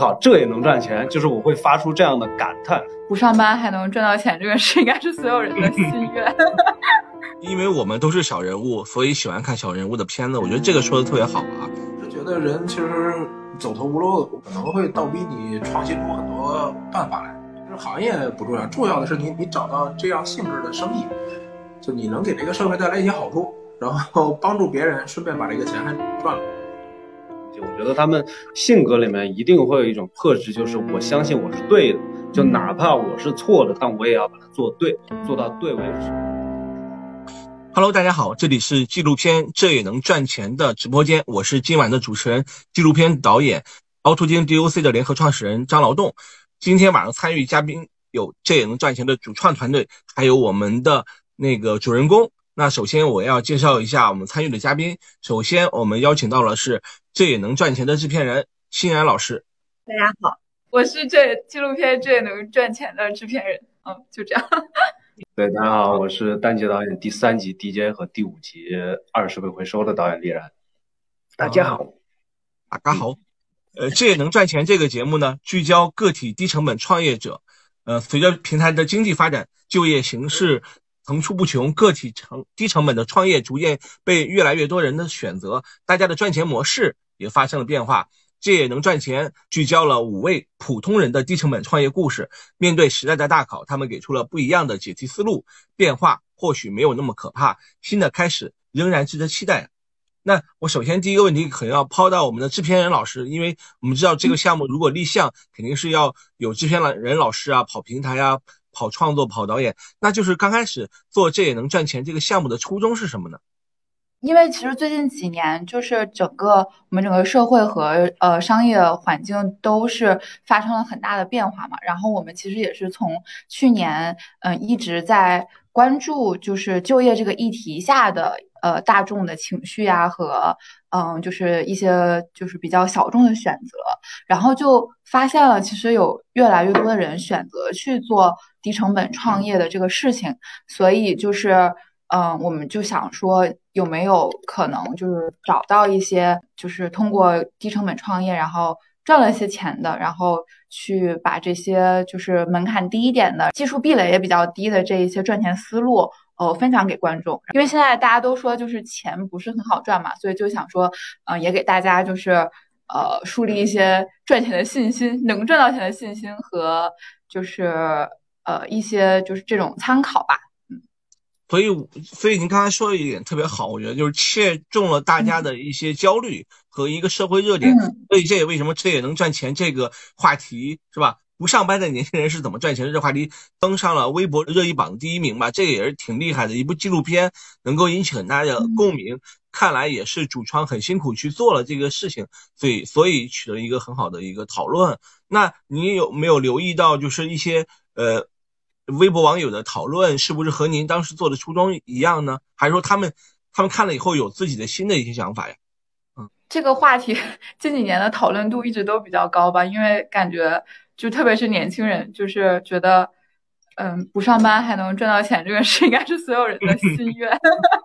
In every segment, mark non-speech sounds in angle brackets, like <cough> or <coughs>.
靠，这也能赚钱，就是我会发出这样的感叹。不上班还能赚到钱，这个是应该是所有人的心 <laughs> 愿。因为我们都是小人物，所以喜欢看小人物的片子。我觉得这个说的特别好啊。就觉得人其实走投无路，可能会倒逼你创新出很多办法来。就是行业不重要，重要的是你你找到这样性质的生意，就你能给这个社会带来一些好处，然后帮助别人，顺便把这个钱还赚了。就我觉得他们性格里面一定会有一种特质，就是我相信我是对的，就哪怕我是错的，但我也要把它做对，做到对为止。Hello，大家好，这里是纪录片《这也能赚钱》的直播间，我是今晚的主持人，纪录片导演凹凸镜 DOC 的联合创始人张劳动。今天晚上参与嘉宾有《这也能赚钱》的主创团队，还有我们的那个主人公。那首先我要介绍一下我们参与的嘉宾。首先我们邀请到了是《这也能赚钱》的制片人欣然老师。大家好，我是这纪录片《这也能赚钱》的制片人。嗯，就这样。<laughs> 对，大家好，我是单集导演第三集 DJ 和第五集二十倍回收的导演李然。大家好，大家好。呃，这也能赚钱这个节目呢，聚焦个体低成本创业者。呃，随着平台的经济发展，就业形势层出不穷，个体成低成本的创业逐渐被越来越多人的选择，大家的赚钱模式也发生了变化。这也能赚钱，聚焦了五位普通人的低成本创业故事。面对时代的大考，他们给出了不一样的解题思路。变化或许没有那么可怕，新的开始仍然值得期待。那我首先第一个问题可能要抛到我们的制片人老师，因为我们知道这个项目如果立项，肯定是要有制片人老师啊，跑平台啊，跑创作，跑导演。那就是刚开始做这也能赚钱这个项目的初衷是什么呢？因为其实最近几年，就是整个我们整个社会和呃商业环境都是发生了很大的变化嘛。然后我们其实也是从去年嗯、一直在关注就是就业这个议题下的呃大众的情绪啊和嗯、就是一些就是比较小众的选择，然后就发现了其实有越来越多的人选择去做低成本创业的这个事情，所以就是。嗯，我们就想说，有没有可能就是找到一些，就是通过低成本创业，然后赚了一些钱的，然后去把这些就是门槛低一点的、技术壁垒也比较低的这一些赚钱思路，呃，分享给观众。因为现在大家都说就是钱不是很好赚嘛，所以就想说，嗯、呃，也给大家就是呃树立一些赚钱的信心，能赚到钱的信心和就是呃一些就是这种参考吧。所以，所以您刚才说的一点特别好，我觉得就是切中了大家的一些焦虑和一个社会热点。嗯、所以这也为什么这也能赚钱这个话题是吧？不上班的年轻人是怎么赚钱的这话题登上了微博热议榜第一名吧？这个也是挺厉害的一部纪录片，能够引起很大的共鸣。嗯、看来也是主创很辛苦去做了这个事情，所以所以取得一个很好的一个讨论。那你有没有留意到，就是一些呃？微博网友的讨论是不是和您当时做的初衷一样呢？还是说他们他们看了以后有自己的新的一些想法呀？嗯，这个话题 <laughs> 近几年的讨论度一直都比较高吧，因为感觉就特别是年轻人，就是觉得嗯不上班还能赚到钱这个事应该是所有人的心愿，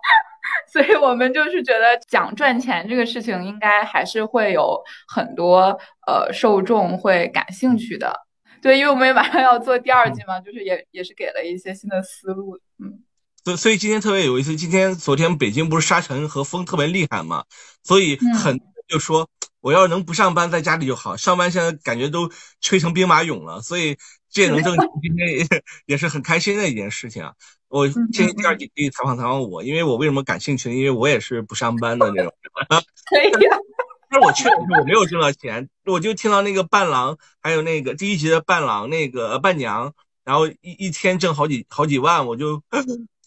<laughs> 所以我们就是觉得讲赚钱这个事情应该还是会有很多呃受众会感兴趣的。对，因为我们也马上要做第二季嘛，就是也也是给了一些新的思路，嗯。所所以今天特别有意思，今天昨天北京不是沙尘和风特别厉害嘛，所以很就说我要是能不上班在家里就好，上班现在感觉都吹成兵马俑了，所以这也能挣钱，今天也 <laughs> 也是很开心的一件事情啊。我建议第二季可以采访采访我，因为我为什么感兴趣呢？因为我也是不上班的那种。<laughs> 可以呀。但是我确实我没有挣到钱，我就听到那个伴郎，还有那个第一集的伴郎，那个伴娘，然后一一天挣好几好几万，我就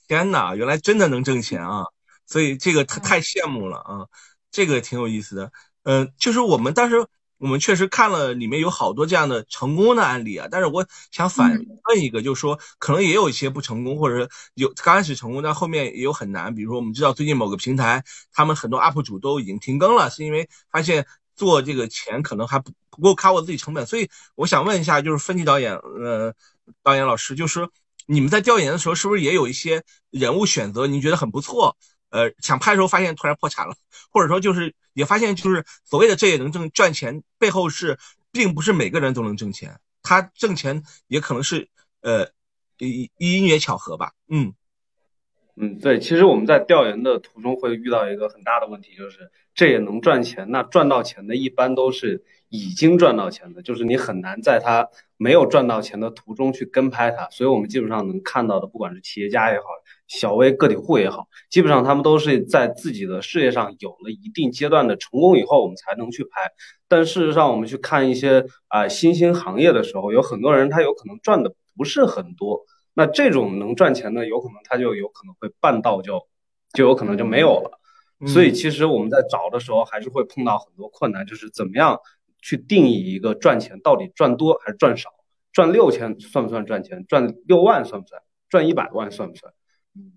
天哪，原来真的能挣钱啊！所以这个太太羡慕了啊，这个挺有意思的。嗯、呃，就是我们当时我们确实看了里面有好多这样的成功的案例啊，但是我想反问一个，就是说可能也有一些不成功，或者有刚开始成功，但后面也有很难。比如说我们知道最近某个平台，他们很多 UP 主都已经停更了，是因为发现做这个钱可能还不不够 cover 自己成本。所以我想问一下，就是分级导演，呃，导演老师，就是你们在调研的时候，是不是也有一些人物选择，您觉得很不错？呃，想拍的时候发现突然破产了，或者说就是也发现就是所谓的这也能挣赚钱，背后是并不是每个人都能挣钱，他挣钱也可能是呃因因缘巧合吧。嗯嗯，对，其实我们在调研的途中会遇到一个很大的问题，就是这也能赚钱，那赚到钱的一般都是已经赚到钱的，就是你很难在他没有赚到钱的途中去跟拍他，所以我们基本上能看到的，不管是企业家也好，小微个体户也好，基本上他们都是在自己的事业上有了一定阶段的成功以后，我们才能去拍。但事实上，我们去看一些啊、新兴行业的时候，有很多人他有可能赚的不是很多。那这种能赚钱的，有可能他就有可能会半道就就有可能就没有了。所以其实我们在找的时候，还是会碰到很多困难，就是怎么样去定义一个赚钱到底赚多还是赚少？赚六千算不算赚钱？赚六万算不算？赚一百万算不算？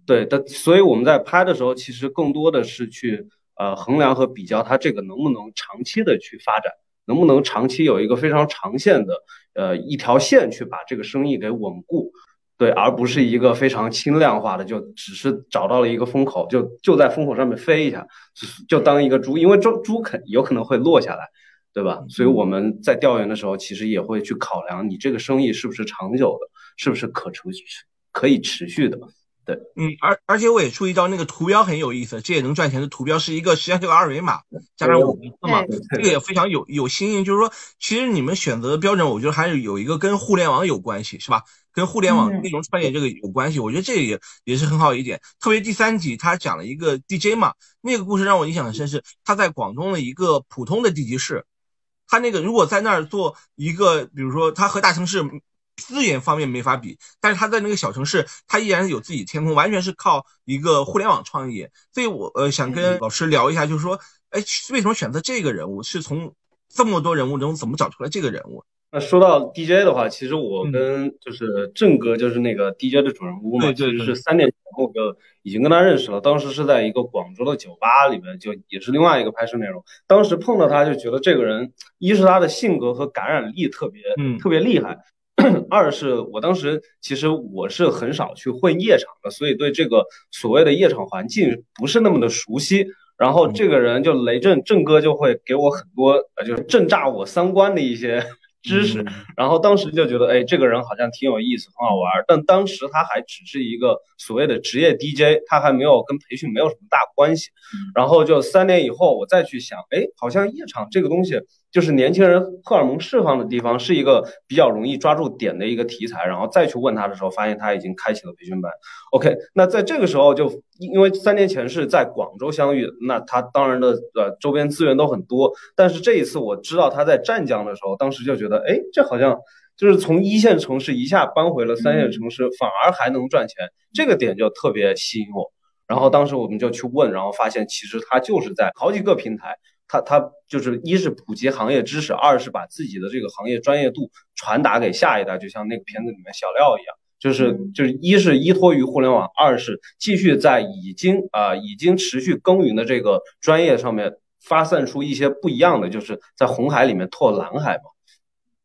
对的，所以我们在拍的时候，其实更多的是去呃衡量和比较它这个能不能长期的去发展，能不能长期有一个非常长线的呃一条线去把这个生意给稳固。对，而不是一个非常轻量化的，就只是找到了一个风口，就就在风口上面飞一下，就当一个猪，因为猪猪肯有可能会落下来，对吧？所以我们在调研的时候，其实也会去考量你这个生意是不是长久的，是不是可持续、可以持续的。对，嗯，而而且我也注意到那个图标很有意思，这也能赚钱的图标是一个，实际上这个二维码加上五个字嘛，这个也非常有有新意。就是说，其实你们选择的标准，我觉得还是有一个跟互联网有关系，是吧？跟互联网内容创业这个有关系，我觉得这也也是很好一点。特别第三集他讲了一个 DJ 嘛，那个故事让我印象很深，是他在广东的一个普通的地级市，他那个如果在那儿做一个，比如说他和大城市。资源方面没法比，但是他在那个小城市，他依然有自己天空，完全是靠一个互联网创业。所以我呃想跟老师聊一下，就是说，哎，为什么选择这个人物？是从这么多人物中怎么找出来这个人物？那说到 DJ 的话，其实我跟就是郑哥，就是那个 DJ 的主人公嘛，其实是三年前我就已经跟他认识了。当时是在一个广州的酒吧里面，就也是另外一个拍摄内容。当时碰到他就觉得这个人，一是他的性格和感染力特别，嗯，特别厉害。<clears throat> 二是我当时其实我是很少去混夜场的，所以对这个所谓的夜场环境不是那么的熟悉。然后这个人就雷震震哥就会给我很多呃，就是震炸我三观的一些知识。然后当时就觉得，哎，这个人好像挺有意思，很好玩。但当时他还只是一个所谓的职业 DJ，他还没有跟培训没有什么大关系。然后就三年以后我再去想，哎，好像夜场这个东西。就是年轻人荷尔蒙释放的地方，是一个比较容易抓住点的一个题材。然后再去问他的时候，发现他已经开启了培训班。OK，那在这个时候就因为三年前是在广州相遇，那他当然的呃周边资源都很多。但是这一次我知道他在湛江的时候，当时就觉得，哎，这好像就是从一线城市一下搬回了三线城市，反而还能赚钱，这个点就特别吸引我。然后当时我们就去问，然后发现其实他就是在好几个平台。他他就是一是普及行业知识，二是把自己的这个行业专业度传达给下一代，就像那个片子里面小廖一样，就是就是一是依托于互联网，二是继续在已经啊已经持续耕耘的这个专业上面发散出一些不一样的，就是在红海里面拓蓝海嘛。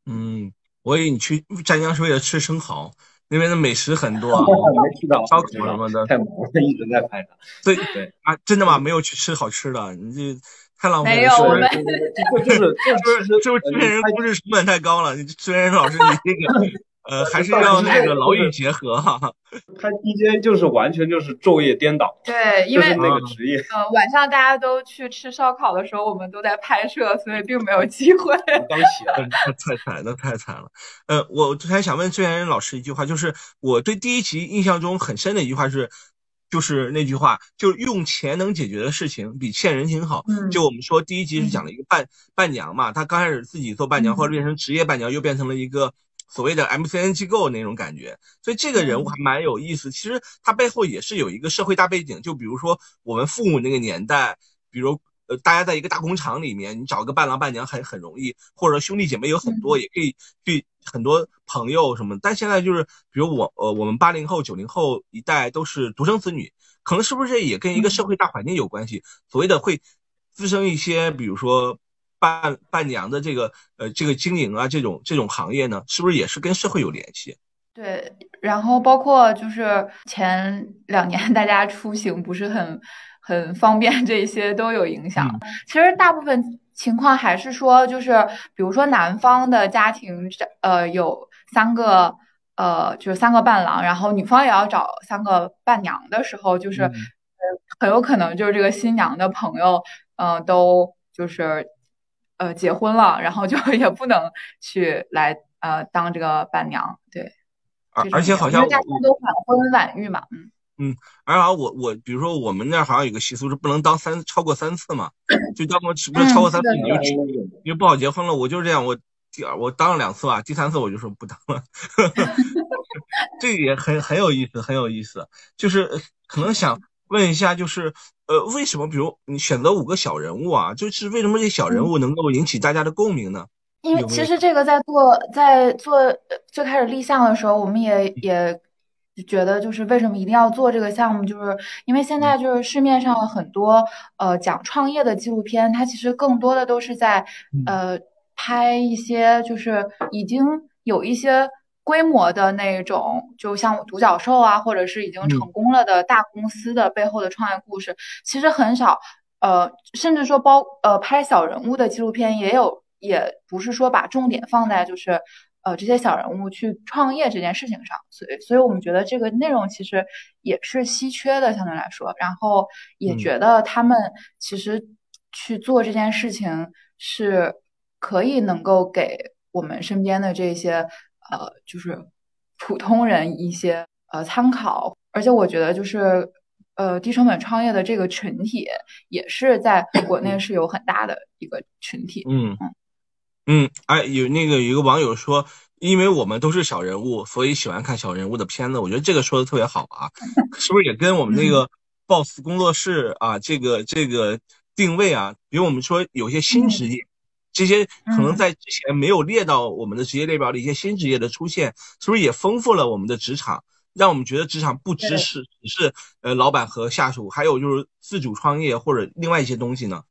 嗯，我以为你去湛江是为了吃生蚝，那边的美食很多啊，<laughs> 没吃到烧烤什么的，太忙了，一直在拍它。对对啊，真的吗？没有去吃好吃的，你这。太浪费了，没有我们 <laughs> 就是就是就是 <laughs> 制片人工资成本太高了。制片人老师，你这个呃 <laughs> 还是要那个劳逸结合哈。他 DJ 就是完全就是昼夜颠倒，对，因为那个职业。呃，晚上大家都去吃烧烤的时候，我们都在拍摄，所以并没有机会。刚起了，太惨了，太惨了。呃，我还想问制片人老师一句话，就是我对第一集印象中很深的一句话是。就是那句话，就是用钱能解决的事情比欠人情好。就我们说第一集是讲了一个伴伴娘嘛，她刚开始自己做伴娘，后来变成职业伴娘，又变成了一个所谓的 MCN 机构那种感觉。所以这个人物还蛮有意思。其实他背后也是有一个社会大背景。就比如说我们父母那个年代，比如呃大家在一个大工厂里面，你找个伴郎伴娘很很容易，或者兄弟姐妹有很多，也可以去很多朋友什么。但现在就是比如我呃我们八零后九零后一代都是独生子女。可能是不是也跟一个社会大环境有关系？所谓的会滋生一些，比如说伴伴娘的这个呃这个经营啊，这种这种行业呢，是不是也是跟社会有联系？对，然后包括就是前两年大家出行不是很很方便，<laughs> 这些都有影响。其实大部分情况还是说，就是比如说男方的家庭，呃，有三个，呃，就是三个伴郎，然后女方也要找三个伴娘的时候，就是呃，很有可能就是这个新娘的朋友，嗯，都就是呃结婚了，然后就 <laughs> 也不能去来呃当这个伴娘，对。而而且好像大家都晚婚晚育嘛，嗯嗯，而且我我比如说我们那儿好像有个习俗是不能当三超过三次嘛，<clears throat> 就当过不是超过三次你就因为不好结婚了，我就是这样，我第二我当了两次吧，第三次我就说不当了，<laughs> 这个也很很有意思，很有意思，就是可能想问一下，就是呃为什么比如你选择五个小人物啊，就是为什么这小人物能够引起大家的共鸣呢？因为其实这个在做在做最开始立项的时候，我们也也觉得，就是为什么一定要做这个项目，就是因为现在就是市面上很多呃讲创业的纪录片，它其实更多的都是在呃拍一些就是已经有一些规模的那种，就像独角兽啊，或者是已经成功了的大公司的背后的创业故事，其实很少。呃，甚至说包呃拍小人物的纪录片也有。也不是说把重点放在就是呃这些小人物去创业这件事情上，所以所以我们觉得这个内容其实也是稀缺的相对来说，然后也觉得他们其实去做这件事情是可以能够给我们身边的这些呃就是普通人一些呃参考，而且我觉得就是呃低成本创业的这个群体也是在国内是有很大的一个群体，嗯。嗯。嗯，哎，有那个有一个网友说，因为我们都是小人物，所以喜欢看小人物的片子。我觉得这个说的特别好啊，<laughs> 是不是也跟我们那个 boss 工作室啊，这个这个定位啊，比如我们说有些新职业，这些可能在之前没有列到我们的职业列表的一些新职业的出现，是不是也丰富了我们的职场，让我们觉得职场不只是只是呃老板和下属，还有就是自主创业或者另外一些东西呢？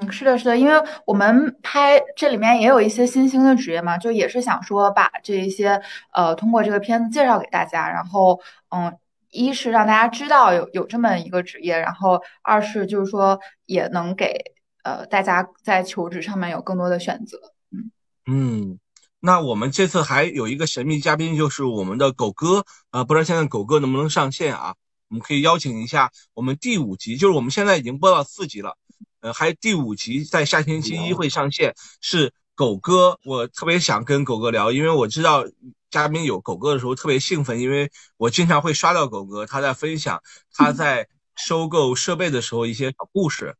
嗯，是的，是的，因为我们拍这里面也有一些新兴的职业嘛，就也是想说把这一些呃通过这个片子介绍给大家，然后嗯，一是让大家知道有有这么一个职业，然后二是就是说也能给呃大家在求职上面有更多的选择。嗯嗯，那我们这次还有一个神秘嘉宾，就是我们的狗哥啊，不知道现在狗哥能不能上线啊？我们可以邀请一下我们第五集，就是我们现在已经播到四集了。呃，还有第五集在下星期一会上线，是狗哥，我特别想跟狗哥聊，因为我知道嘉宾有狗哥的时候特别兴奋，因为我经常会刷到狗哥他在分享他在收购设备的时候一些小故事。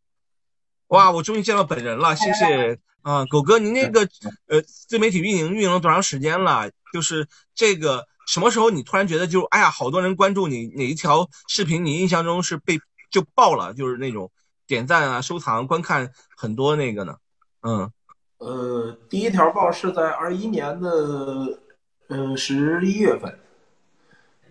哇，我终于见到本人了，谢谢啊，狗哥，您那个呃自媒体运营运营了多长时间了？就是这个什么时候你突然觉得就哎呀，好多人关注你哪一条视频，你印象中是被就爆了，就是那种。点赞啊，收藏、观看很多那个呢，嗯，呃，第一条报是在二一年的，嗯，十一月份，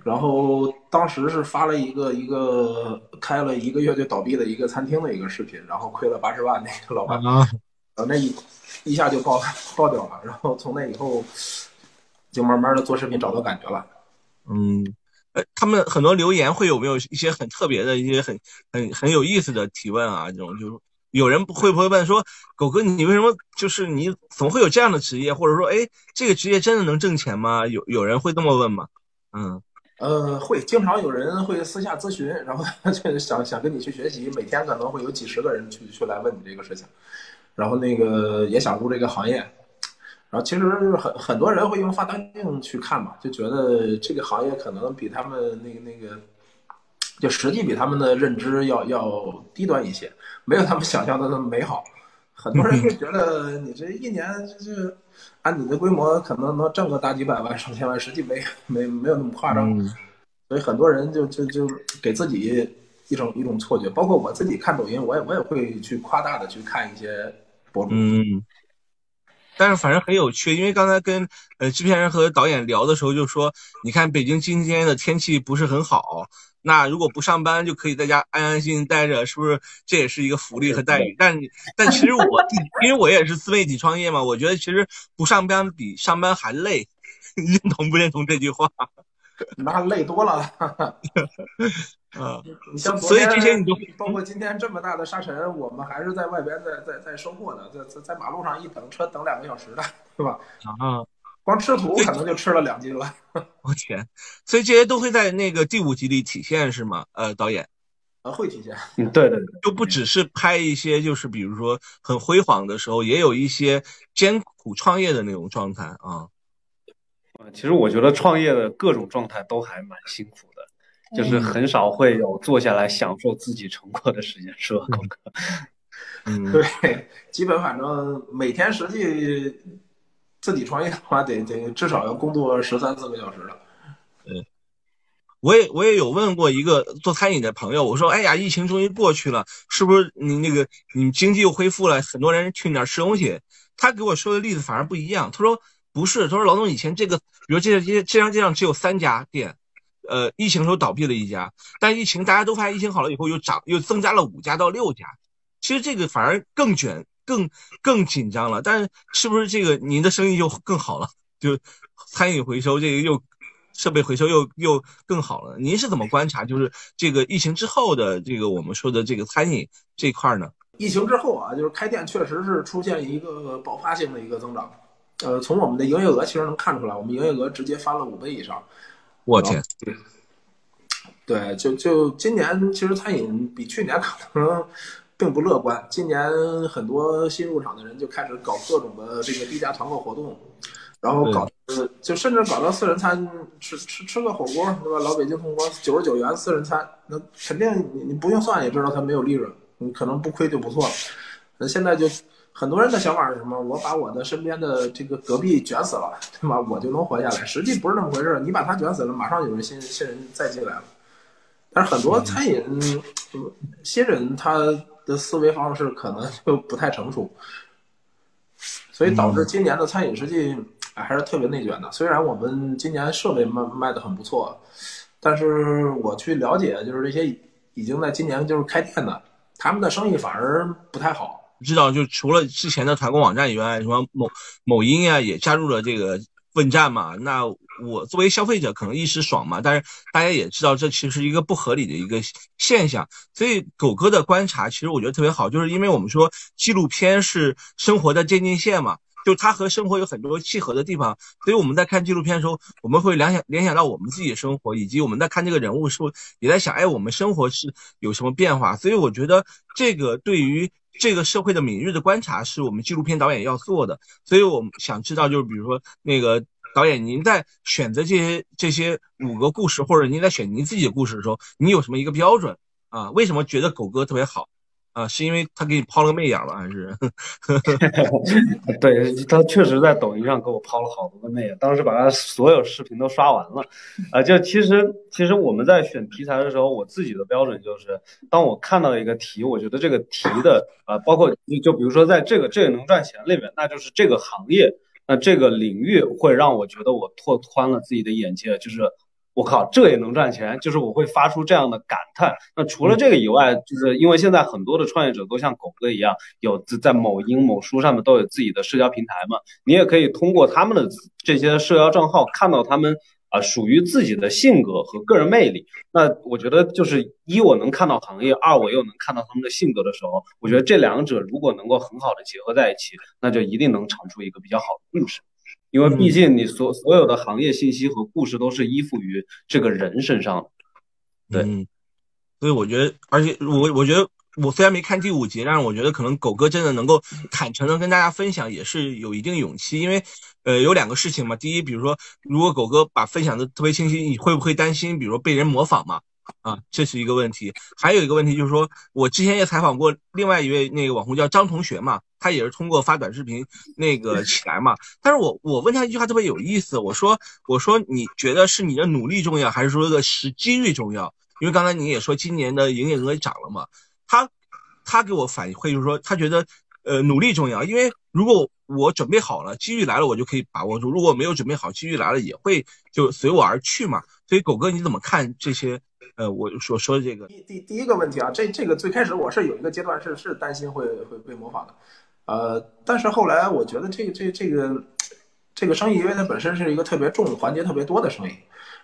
然后当时是发了一个一个开了一个月就倒闭的一个餐厅的一个视频，然后亏了八十万那个老板，啊，那一一下就爆爆掉了，然后从那以后就慢慢的做视频找到感觉了，嗯。呃，他们很多留言会有没有一些很特别的一些很很很有意思的提问啊？这种就是有人会不会问说，狗哥你为什么就是你怎么会有这样的职业？或者说，哎，这个职业真的能挣钱吗？有有人会这么问吗？嗯，呃，会经常有人会私下咨询，然后就想想跟你去学习，每天可能会有几十个人去去来问你这个事情，然后那个也想入这个行业。然后其实就是很很多人会用放大镜去看嘛，就觉得这个行业可能比他们那个那个，就实际比他们的认知要要低端一些，没有他们想象的那么美好。很多人会觉得你这一年就是按你的规模可能能挣个大几百万上千万，实际没没没有那么夸张。所以很多人就就就给自己一种一种错觉，包括我自己看抖音，我也我也会去夸大的去看一些博主。但是反正很有趣，因为刚才跟呃制片人和导演聊的时候就说，你看北京今天的天气不是很好，那如果不上班就可以在家安安心心待着，是不是这也是一个福利和待遇？但 <laughs> 但其实我因为我也是自媒体创业嘛，我觉得其实不上班比上班还累，<laughs> 认同不认同这句话？那累多了。<laughs> 啊，你像所以这些你都包括今天这么大的沙尘，我们还是在外边在在在收获呢，在在在马路上一等车等两个小时的，是吧？啊，光吃土可能就吃了两斤了。<laughs> 我天，所以这些都会在那个第五集里体现是吗？呃，导演呃，会体现。嗯，对对对，就不只是拍一些就是比如说很辉煌的时候，也有一些艰苦创业的那种状态啊。呃其实我觉得创业的各种状态都还蛮辛苦的，就是很少会有坐下来享受自己成果的时间，是吧，狗哥？<laughs> 嗯，对，基本反正每天实际自己创业的话，得得至少要工作十三四个小时了。嗯我也我也有问过一个做餐饮的朋友，我说，哎呀，疫情终于过去了，是不是你那个你经济又恢复了，很多人去你那儿吃东西？他给我说的例子反而不一样，他说不是，他说老总以前这个，比如这这这张街上只有三家店，呃，疫情时候倒闭了一家，但疫情大家都发现疫情好了以后又涨又增加了五家到六家，其实这个反而更卷更更紧张了，但是是不是这个您的生意就更好了？就餐饮回收这个又设备回收又又更好了。您是怎么观察，就是这个疫情之后的这个我们说的这个餐饮这块儿呢？疫情之后啊，就是开店确实是出现一个爆发性的一个增长。呃，从我们的营业额其实能看出来，我们营业额直接翻了五倍以上。我天，对，就就今年其实餐饮比去年可能并不乐观。今年很多新入场的人就开始搞各种的这个低价团购活动，然后搞呃，就甚至搞到四人餐，吃吃吃个火锅，对吧？老北京铜锅九十九元四人餐，那肯定你你不用算也知道它没有利润，你可能不亏就不错了。那现在就很多人的想法是什么？我把我的身边的这个隔壁卷死了，对吧？我就能活下来。实际不是那么回事儿，你把他卷死了，马上有人新新人再进来了。但是很多餐饮、嗯新人他的思维方式可能就不太成熟，所以导致今年的餐饮实际还是特别内卷的。虽然我们今年设备卖卖的很不错，但是我去了解，就是这些已经在今年就是开店的，他们的生意反而不太好。知道就除了之前的团购网站以外，什么某某音呀也加入了这个问战嘛。那我作为消费者可能一时爽嘛，但是大家也知道这其实是一个不合理的一个现象。所以狗哥的观察其实我觉得特别好，就是因为我们说纪录片是生活的渐进线嘛。就它和生活有很多契合的地方，所以我们在看纪录片的时候，我们会联想联想到我们自己的生活，以及我们在看这个人物时候，也在想，哎，我们生活是有什么变化？所以我觉得这个对于这个社会的敏锐的观察，是我们纪录片导演要做的。所以我们想知道，就是比如说那个导演，您在选择这些这些五个故事，或者您在选您自己的故事的时候，你有什么一个标准啊？为什么觉得狗哥特别好？啊，是因为他给你抛了个媚眼吗？还是？<laughs> 对他确实在抖音上给我抛了好多个媚眼，当时把他所有视频都刷完了。啊、就其实其实我们在选题材的时候，我自己的标准就是，当我看到一个题，我觉得这个题的啊、包括就比如说在这个这个能赚钱里面，那就是这个行业，那这个领域会让我觉得我拓宽了自己的眼界，就是。我靠，这也能赚钱，就是我会发出这样的感叹。那除了这个以外，就是因为现在很多的创业者都像狗哥一样，有在某音、某书上面都有自己的社交平台嘛，你也可以通过他们的这些社交账号看到他们啊、属于自己的性格和个人魅力。那我觉得就是一我能看到行业，二我又能看到他们的性格的时候，我觉得这两者如果能够很好的结合在一起，那就一定能产出一个比较好的故事。因为毕竟你所所有的行业信息和故事都是依附于这个人身上的。对嗯，所以我觉得，而且我我觉得，我虽然没看第五集，但是我觉得可能狗哥真的能够坦诚的跟大家分享，也是有一定勇气。因为，呃，有两个事情嘛。第一，比如说，如果狗哥把分享的特别清晰，你会不会担心，比如说被人模仿嘛？啊，这是一个问题。还有一个问题就是说，我之前也采访过另外一位那个网红叫张同学嘛，他也是通过发短视频那个起来嘛。但是我我问他一句话特别有意思，我说我说你觉得是你的努力重要，还是说个时机遇重要？因为刚才你也说今年的营业额涨了嘛，他他给我反馈就是说他觉得呃努力重要，因为如果我准备好了，机遇来了我就可以把握住；如果没有准备好，机遇来了也会就随我而去嘛。所以狗哥你怎么看这些？呃，我所说的这个，第第第一个问题啊，这这个最开始我是有一个阶段是是担心会会被模仿的，呃，但是后来我觉得这个这这个这个生意，因为它本身是一个特别重环节特别多的生意，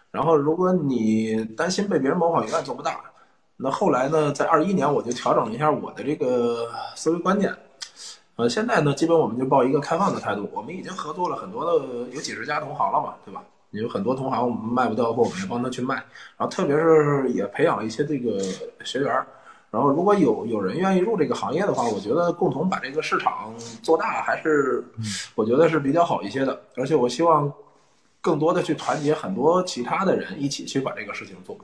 然后如果你担心被别人模仿，永远做不大。那后来呢，在二一年我就调整了一下我的这个思维观念。呃，现在呢，基本我们就抱一个开放的态度。我们已经合作了很多的，有几十家同行了嘛，对吧？有很多同行我们卖不掉货，我们也帮他去卖。然后特别是也培养了一些这个学员。然后如果有有人愿意入这个行业的话，我觉得共同把这个市场做大，还是我觉得是比较好一些的。而且我希望更多的去团结很多其他的人一起去把这个事情做。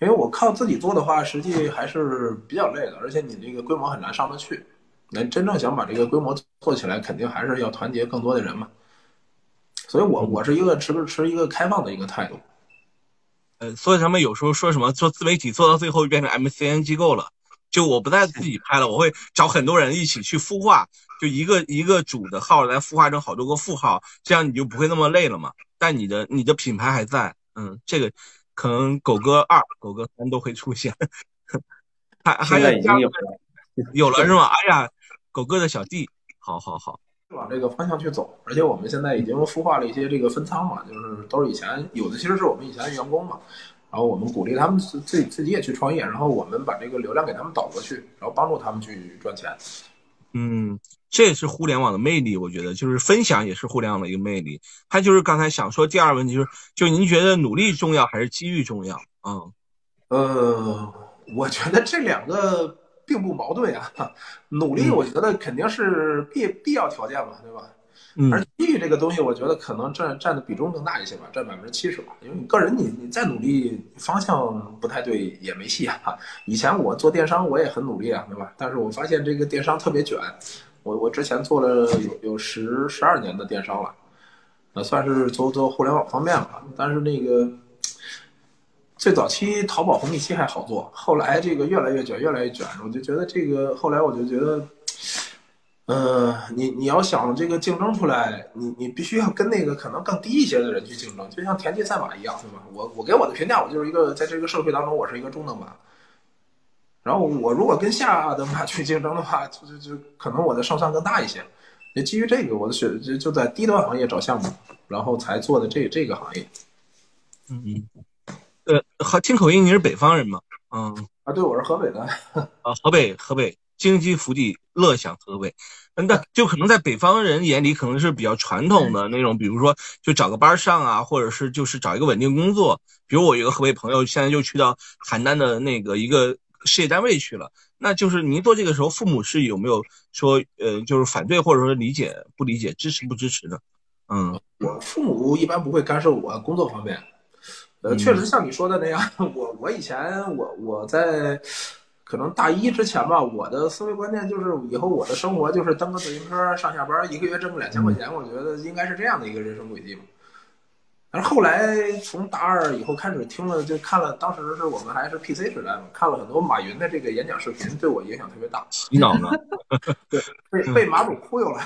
因为我靠自己做的话，实际还是比较累的，而且你这个规模很难上得去。那真正想把这个规模做起来，肯定还是要团结更多的人嘛。所以，我我是一个持不持一个开放的一个态度。呃，所以他们有时候说什么做自媒体做到最后就变成 MCN 机构了，就我不再自己拍了，我会找很多人一起去孵化，就一个一个主的号来孵化成好多个副号，这样你就不会那么累了嘛。但你的你的品牌还在，嗯，这个可能狗哥二、狗哥三都会出现。<laughs> 还还有已经有了，有了是吗？哎呀，狗哥的小弟，好好好。往这个方向去走，而且我们现在已经孵化了一些这个分仓嘛，就是都是以前有的，其实是我们以前的员工嘛，然后我们鼓励他们自自己自己也去创业，然后我们把这个流量给他们导过去，然后帮助他们去赚钱。嗯，这也是互联网的魅力，我觉得就是分享也是互联网的一个魅力。他就是刚才想说第二个问题，就是就您觉得努力重要还是机遇重要？嗯，呃，我觉得这两个。并不矛盾呀，努力我觉得肯定是必必要条件嘛，对吧？嗯。而机遇这个东西，我觉得可能占占的比重更大一些吧，占百分之七十吧。因为你个人，你你再努力，方向不太对也没戏啊。以前我做电商，我也很努力啊，对吧？但是我发现这个电商特别卷。我我之前做了有有十十二年的电商了，呃，算是做做互联网方面吧。但是那个。最早期淘宝红利期还好做，后来这个越来越卷，越来越卷，我就觉得这个后来我就觉得，呃，你你要想这个竞争出来，你你必须要跟那个可能更低一些的人去竞争，就像田忌赛马一样，对吧？我我给我的评价，我就是一个在这个社会当中，我是一个中等马。然后我如果跟下等马去竞争的话，就就就可能我的胜算更大一些。也基于这个，我的选就就在低端行业找项目，然后才做的这这个行业。嗯嗯。呃，和听口音，你是北方人吗？嗯啊，对，我是河北的。啊，河北，河北，京畿福地，乐享河北。那就可能在北方人眼里，可能是比较传统的那种，比如说就找个班上啊，或者是就是找一个稳定工作。比如我有个河北朋友，现在就去到邯郸的那个一个事业单位去了。那就是您做这个时候，父母是有没有说呃，就是反对或者说理解不理解、支持不支持的？嗯，我父母一般不会干涉我工作方面。呃，确实像你说的那样，我我以前我我在可能大一之前吧，我的思维观念就是以后我的生活就是蹬个自行车上下班，一个月挣个两千块钱，我觉得应该是这样的一个人生轨迹嘛。但是后来从大二以后开始听了，就看了，当时是我们还是 PC 时代嘛，看了很多马云的这个演讲视频，对我影响特别大。洗脑呢？对，被被马总忽悠了。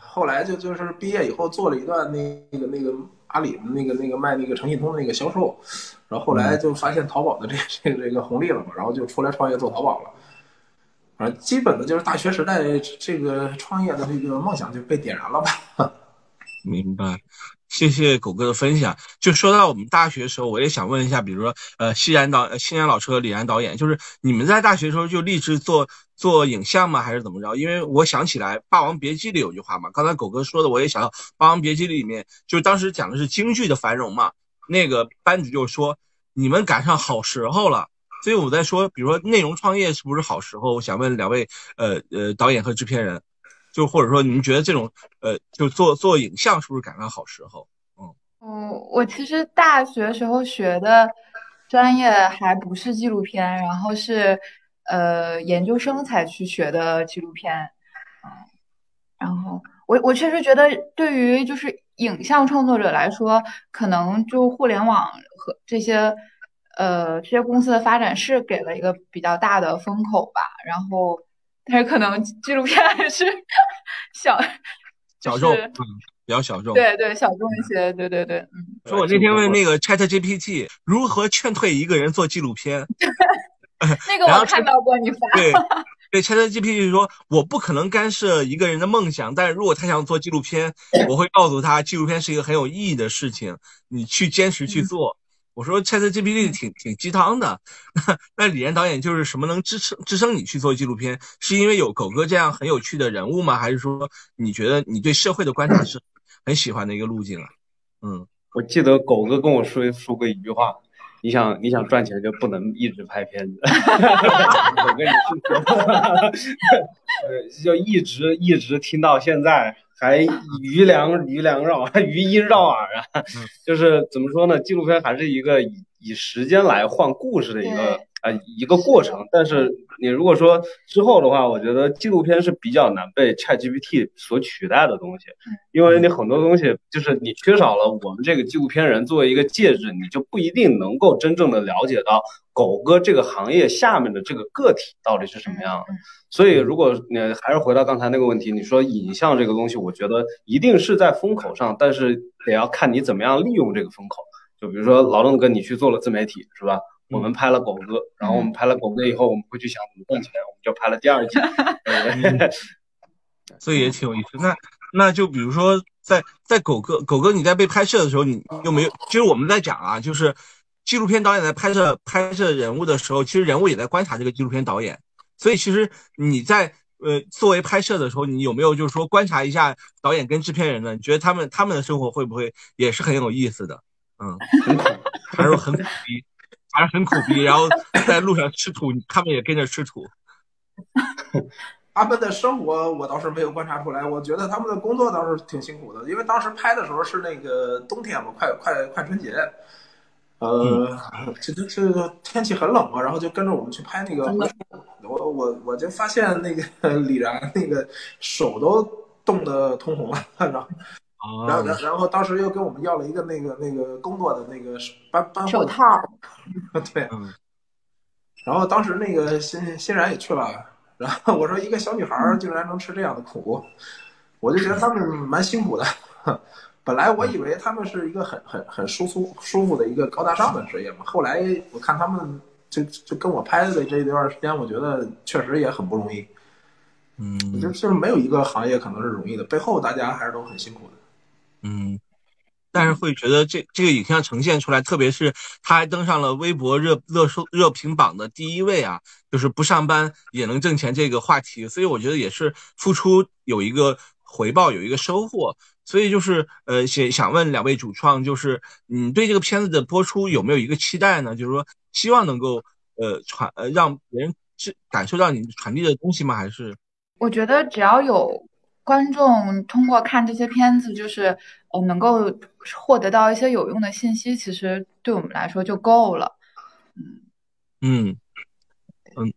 后来就就是毕业以后做了一段那那个那个。阿里的那个那个卖那个诚信通的那个销售，然后后来就发现淘宝的这个这个这个红利了嘛，然后就出来创业做淘宝了。反正基本的就是大学时代这个创业的这个梦想就被点燃了吧。<laughs> 明白，谢谢狗哥的分享。就说到我们大学的时候，我也想问一下，比如说呃，西然导、西然老师和李然导演，就是你们在大学的时候就立志做。做影像吗？还是怎么着？因为我想起来《霸王别姬》里有句话嘛，刚才狗哥说的，我也想到《霸王别姬》里面，就当时讲的是京剧的繁荣嘛。那个班主就说你们赶上好时候了。所以我在说，比如说内容创业是不是好时候？我想问两位，呃呃，导演和制片人，就或者说你们觉得这种呃，就做做影像是不是赶上好时候？嗯嗯，我其实大学时候学的专业还不是纪录片，然后是。呃，研究生才去学的纪录片，嗯，然后我我确实觉得，对于就是影像创作者来说，可能就互联网和这些呃这些公司的发展是给了一个比较大的风口吧。然后，但是可能纪录片还是 <laughs> 小小众，嗯，比较小众，对对，小众一些，对对对，嗯。说我那天问那个 Chat GPT 如何劝退一个人做纪录片。<laughs> 那个我看到过你发。对对，ChatGPT 说，我不可能干涉一个人的梦想，但是如果他想做纪录片，我会告诉他，纪录片是一个很有意义的事情，你去坚持去做。我说 ChatGPT 挺挺鸡汤的，<laughs> 那李岩导演就是什么能支撑支撑你去做纪录片？是因为有狗哥这样很有趣的人物吗？还是说你觉得你对社会的观察是很喜欢的一个路径啊？嗯，我记得狗哥跟我说说过一句话，你想你想赚钱就不能一直拍片子，<laughs> 狗哥你是说，<laughs> 呃，就一直一直听到现在。还余粮余粮绕，余音绕耳啊！就是怎么说呢？纪录片还是一个以以时间来换故事的一个啊一个过程。但是你如果说之后的话，我觉得纪录片是比较难被 ChatGPT 所取代的东西，因为你很多东西就是你缺少了我们这个纪录片人作为一个介质，你就不一定能够真正的了解到狗哥这个行业下面的这个个体到底是什么样的。所以，如果你还是回到刚才那个问题，你说影像这个东西，我觉得一定是在风口上，但是得要看你怎么样利用这个风口。就比如说劳动哥，你去做了自媒体，是吧？我们拍了狗哥，然后我们拍了狗哥以后，我们会去想怎么赚钱，我们就拍了第二季。<laughs> <laughs> 所以也挺有意思。那那就比如说，在在狗哥狗哥你在被拍摄的时候，你有没有？其实我们在讲啊，就是纪录片导演在拍摄拍摄人物的时候，其实人物也在观察这个纪录片导演。所以其实你在呃作为拍摄的时候，你有没有就是说观察一下导演跟制片人呢？你觉得他们他们的生活会不会也是很有意思的？嗯，很苦，还是很苦逼，还是很苦逼，然后在路上吃土，<laughs> 他们也跟着吃土。<laughs> 他们的生活我倒是没有观察出来，我觉得他们的工作倒是挺辛苦的，因为当时拍的时候是那个冬天嘛，快快快春节。呃，<laughs> 这这这个天气很冷嘛，然后就跟着我们去拍那个。我我我就发现那个李然那个手都冻得通红了，然后，然后然后当时又跟我们要了一个那个那个工作的那个搬搬手套。<laughs> 对。然后当时那个欣欣然也去了，然后我说一个小女孩竟然能吃这样的苦，我就觉得他们蛮辛苦的。本来我以为他们是一个很很很舒服舒服的一个高大上的职业嘛，后来我看他们就就跟我拍的这一段时间，我觉得确实也很不容易。嗯，就是没有一个行业可能是容易的，背后大家还是都很辛苦的。嗯，但是会觉得这这个影像呈现出来，特别是他还登上了微博热热搜热评榜的第一位啊，就是不上班也能挣钱这个话题，所以我觉得也是付出有一个回报，有一个收获。所以就是呃，想想问两位主创，就是你对这个片子的播出有没有一个期待呢？就是说，希望能够呃传呃让别人是感受到你传递的东西吗？还是？我觉得只要有观众通过看这些片子，就是呃能够获得到一些有用的信息，其实对我们来说就够了。嗯嗯嗯，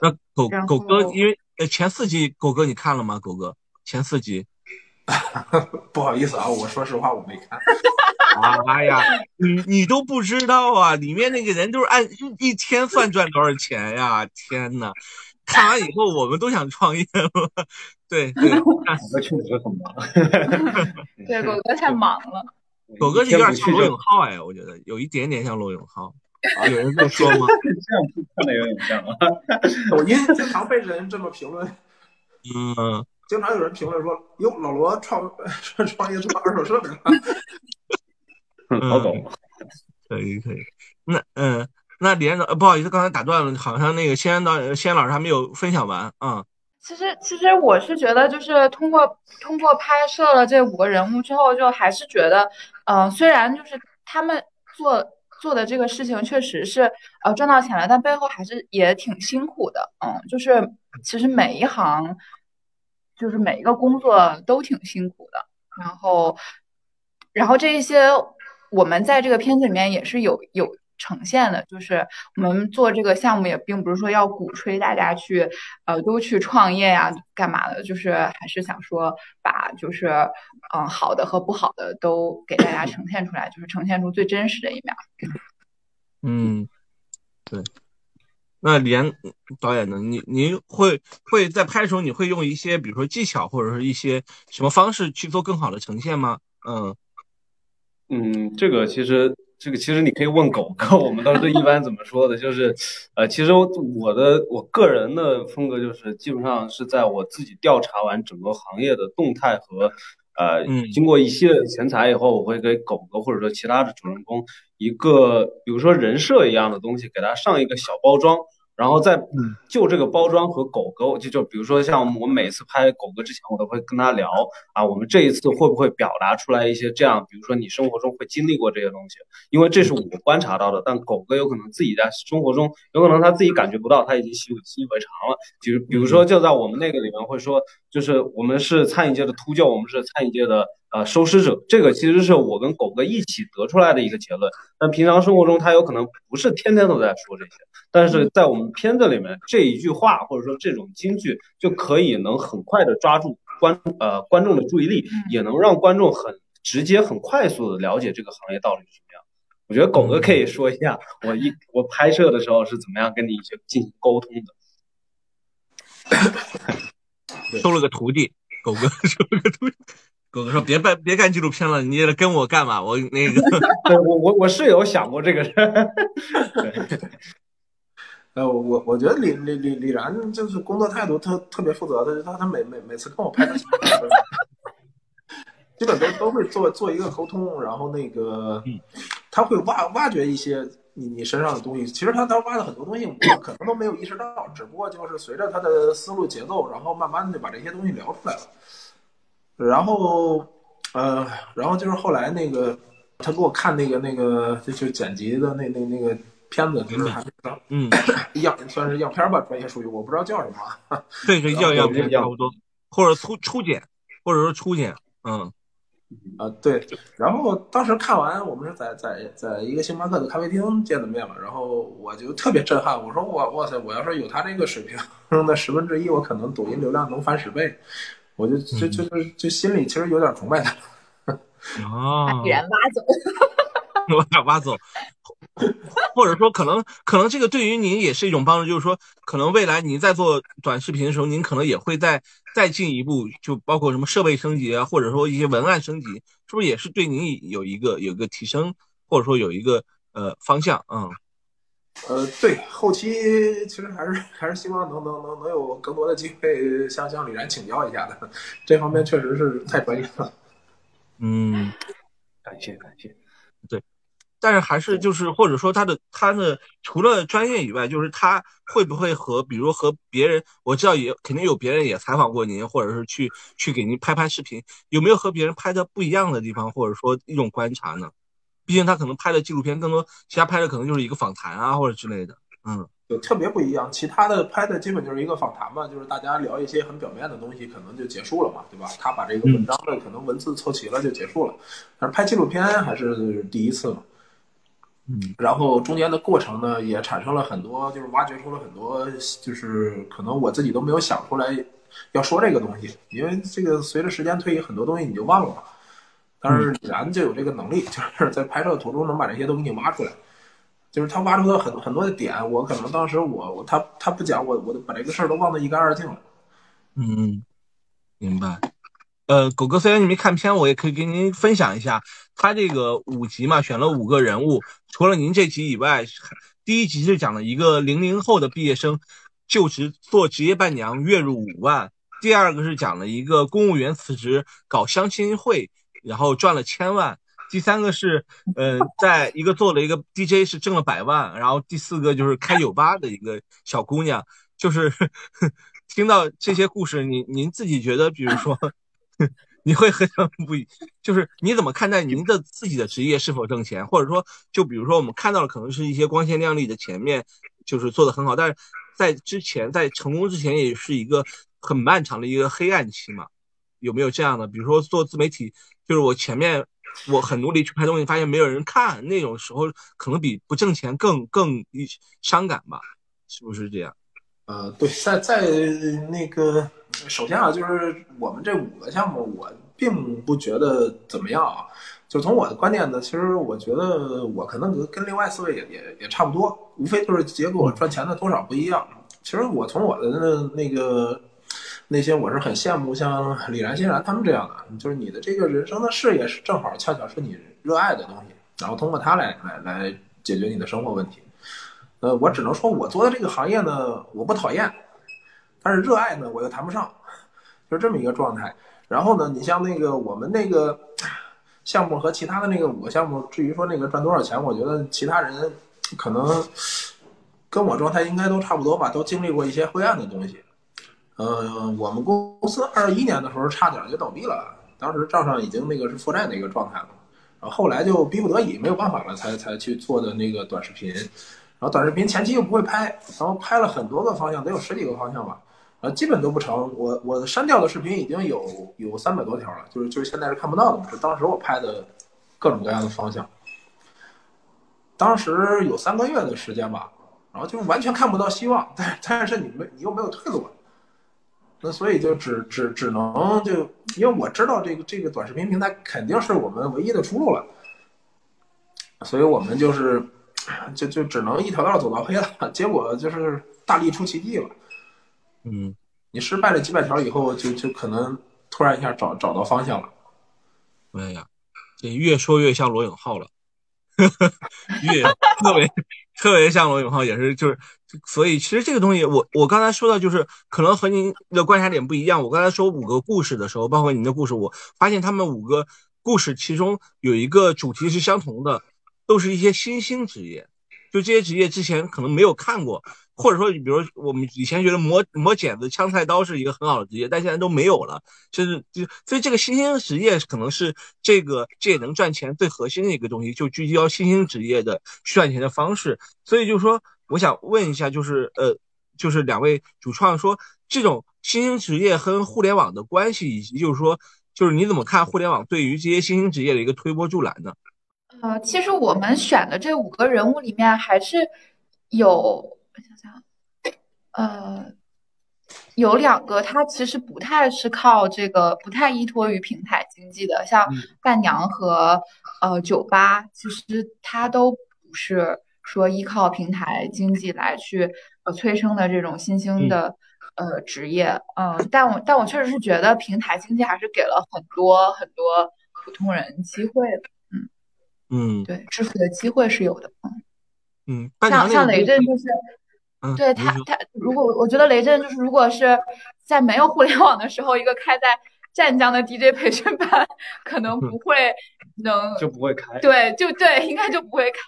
那狗狗哥，因为呃前四集狗哥你看了吗？狗哥前四集。<laughs> 不好意思啊，我说实话我没看。哎呀，你你都不知道啊，里面那个人都是按一天算赚多少钱呀？天呐，看完以后我们都想创业了。对对，<laughs> 狗哥确实很忙。<laughs> 对，狗哥太忙了。狗哥有点像罗永浩哎，我觉得有一点点像罗永浩。<laughs> 有人这么说吗？这样看的有点像啊。抖音经常被人这么评论。嗯。经常有人评论说：“哟，老罗创创业做二手设备了。”好懂，可以可以。那嗯，那李导，不好意思，刚才打断了，好像那个先导先老师还没有分享完啊。其实其实我是觉得，就是通过通过拍摄了这五个人物之后，就还是觉得，嗯，虽然就是他们做做的这个事情确实是呃赚到钱了，但背后还是也挺辛苦的。嗯，就是其实每一行。就是每一个工作都挺辛苦的，然后，然后这一些我们在这个片子里面也是有有呈现的，就是我们做这个项目也并不是说要鼓吹大家去呃都去创业呀干嘛的，就是还是想说把就是嗯好的和不好的都给大家呈现出来，就是呈现出最真实的一面。嗯，对。那连导演呢？你您会会在拍的时候，你会用一些比如说技巧或者是一些什么方式去做更好的呈现吗？嗯嗯，这个其实这个其实你可以问狗哥，我们当时一般怎么说的？就是呃，其实我的我个人的风格就是基本上是在我自己调查完整个行业的动态和呃嗯，经过一系列的钱财以后，我会给狗狗或者说其他的主人公一个，比如说人设一样的东西，给它上一个小包装，然后在嗯就这个包装和狗狗，就就比如说像我每次拍狗哥之前，我都会跟他聊啊，我们这一次会不会表达出来一些这样，比如说你生活中会经历过这些东西，因为这是我观察到的，但狗哥有可能自己在生活中，有可能他自己感觉不到，他已经习习以为常了。比如比如说，就在我们那个里面会说，就是我们是餐饮界的秃鹫，我们是餐饮界的呃收尸者，这个其实是我跟狗哥一起得出来的一个结论。但平常生活中，他有可能不是天天都在说这些，但是在我们片子里面，这一句话或者说这种金句就可以能很快的抓住观呃观众的注意力，也能让观众很直接、很快速的了解这个行业到底是什么样。我觉得狗哥可以说一下，我一我拍摄的时候是怎么样跟你一些进行沟通的。<laughs> 收了个徒弟，狗哥 <laughs> 收了个徒弟。狗哥说：“别办，别干纪录片了，你也跟我干嘛？我那个，<laughs> 对我我我是有想过这个事儿。<laughs> 对呃，我我觉得李李李李然就是工作态度特特别负责的，他他每每每次跟我拍之前，基本都都会做做一个沟通，然后那个他会挖挖掘一些你你身上的东西。其实他他挖的很多东西，我可能都没有意识到，只不过就是随着他的思路节奏，然后慢慢的把这些东西聊出来了。然后呃，然后就是后来那个他给我看那个那个就就剪辑的那那那个片子，就是还是嗯，样算是样片吧，专业术语我不知道叫什么。这个要要片要差不多，或者初初剪，或者说初剪，嗯啊，对。然后当时看完，我们是在在在一个星巴克的咖啡厅见的面嘛，然后我就特别震撼，我说我哇塞，我要是有他这个水平的十分之一，我可能抖音流量能翻十倍，我就就就就就心里其实有点崇拜他。<laughs> 哦把，李然挖走。<laughs> 我把挖走，<laughs> 或者说可能可能这个对于您也是一种帮助，就是说可能未来您在做短视频的时候，您可能也会再再进一步，就包括什么设备升级啊，或者说一些文案升级，是不是也是对您有一个有一个提升，或者说有一个呃方向？嗯呃，对，后期其实还是还是希望能能能能有更多的机会向向李然请教一下的，这方面确实是太专业了。嗯。感谢感谢。但是还是就是或者说他的他的除了专业以外，就是他会不会和比如和别人，我知道也肯定有别人也采访过您，或者是去去给您拍拍视频，有没有和别人拍的不一样的地方，或者说一种观察呢？毕竟他可能拍的纪录片更多，其他拍的可能就是一个访谈啊或者之类的。嗯就特别不一样，其他的拍的基本就是一个访谈嘛，就是大家聊一些很表面的东西，可能就结束了嘛，对吧？他把这个文章的可能文字凑齐了就结束了，但是拍纪录片还是第一次嘛。嗯然后中间的过程呢，也产生了很多，就是挖掘出了很多，就是可能我自己都没有想出来要说这个东西，因为这个随着时间推移，很多东西你就忘了嘛。但是李然就有这个能力，<laughs> 就是在拍摄途中能把这些都给你挖出来。就是他挖出了很很多的点，我可能当时我我他他不讲，我我把这个事儿都忘得一干二净了。嗯，明白。呃，狗哥，虽然你没看片，我也可以给您分享一下，他这个五集嘛，选了五个人物，除了您这集以外，第一集是讲了一个零零后的毕业生就职做职业伴娘，月入五万；第二个是讲了一个公务员辞职搞相亲会，然后赚了千万；第三个是，呃，在一个做了一个 DJ 是挣了百万，然后第四个就是开酒吧的一个小姑娘，就是 <laughs> 听到这些故事，您您自己觉得，比如说。你会很不，就是你怎么看待您的自己的职业是否挣钱，或者说，就比如说我们看到了可能是一些光鲜亮丽的前面，就是做的很好，但是在之前在成功之前也是一个很漫长的一个黑暗期嘛？有没有这样的？比如说做自媒体，就是我前面我很努力去拍东西，发现没有人看，那种时候可能比不挣钱更更伤感吧？是不是这样？呃，对，在在那个，首先啊，就是我们这五个项目，我并不觉得怎么样啊。就从我的观点呢，其实我觉得我可能跟跟另外四位也也也差不多，无非就是结果赚钱的多少不一样。其实我从我的那那个那些，我是很羡慕像李然、欣然他们这样的，就是你的这个人生的事业是正好恰巧是你热爱的东西，然后通过它来来来解决你的生活问题。呃，我只能说，我做的这个行业呢，我不讨厌，但是热爱呢，我又谈不上，就是这么一个状态。然后呢，你像那个我们那个项目和其他的那个五个项目，至于说那个赚多少钱，我觉得其他人可能跟我状态应该都差不多吧，都经历过一些灰暗的东西。呃，我们公司二一年的时候差点就倒闭了，当时账上已经那个是负债的一个状态了。然后后来就逼不得已，没有办法了，才才去做的那个短视频。然后短视频前期又不会拍，然后拍了很多个方向，得有十几个方向吧，然后基本都不成。我我删掉的视频已经有有三百多条了，就是就是现在是看不到的嘛，是当时我拍的各种各样的方向。当时有三个月的时间吧，然后就完全看不到希望，但但是你没你又没有退路，那所以就只只只能就因为我知道这个这个短视频平台肯定是我们唯一的出路了，所以我们就是 <clears throat> 就就只能一条道走到黑了，结果就是大力出奇迹了。嗯，你失败了几百条以后，就就可能突然一下找找到方向了。哎呀，这越说越像罗永浩了。<laughs> 越特别特别像罗永浩，也是就是，所以其实这个东西，我我刚才说到，就是可能和您的观察点不一样。我刚才说五个故事的时候，包括您的故事，我发现他们五个故事其中有一个主题是相同的，都是一些新兴职业，就这些职业之前可能没有看过。或者说，你比如我们以前觉得磨磨剪子、枪菜刀是一个很好的职业，但现在都没有了。就是就所以这个新兴职业可能是这个这也能赚钱最核心的一个东西，就聚焦新兴职业的赚钱的方式。所以就是说，我想问一下，就是呃，就是两位主创说这种新兴职业和互联网的关系，以及就是说，就是你怎么看互联网对于这些新兴职业的一个推波助澜呢？呃，其实我们选的这五个人物里面还是有。呃，有两个，它其实不太是靠这个，不太依托于平台经济的，像伴娘和呃酒吧，其实它都不是说依靠平台经济来去呃催生的这种新兴的呃职业，嗯，但我但我确实是觉得平台经济还是给了很多很多普通人机会，嗯嗯，对，致富的机会是有的，嗯。嗯，像像雷震就是。对他，他如果我觉得雷震就是，如果是在没有互联网的时候，一个开在湛江的 DJ 培训班，可能不会能 <laughs> 就不会开。对，就对，应该就不会开。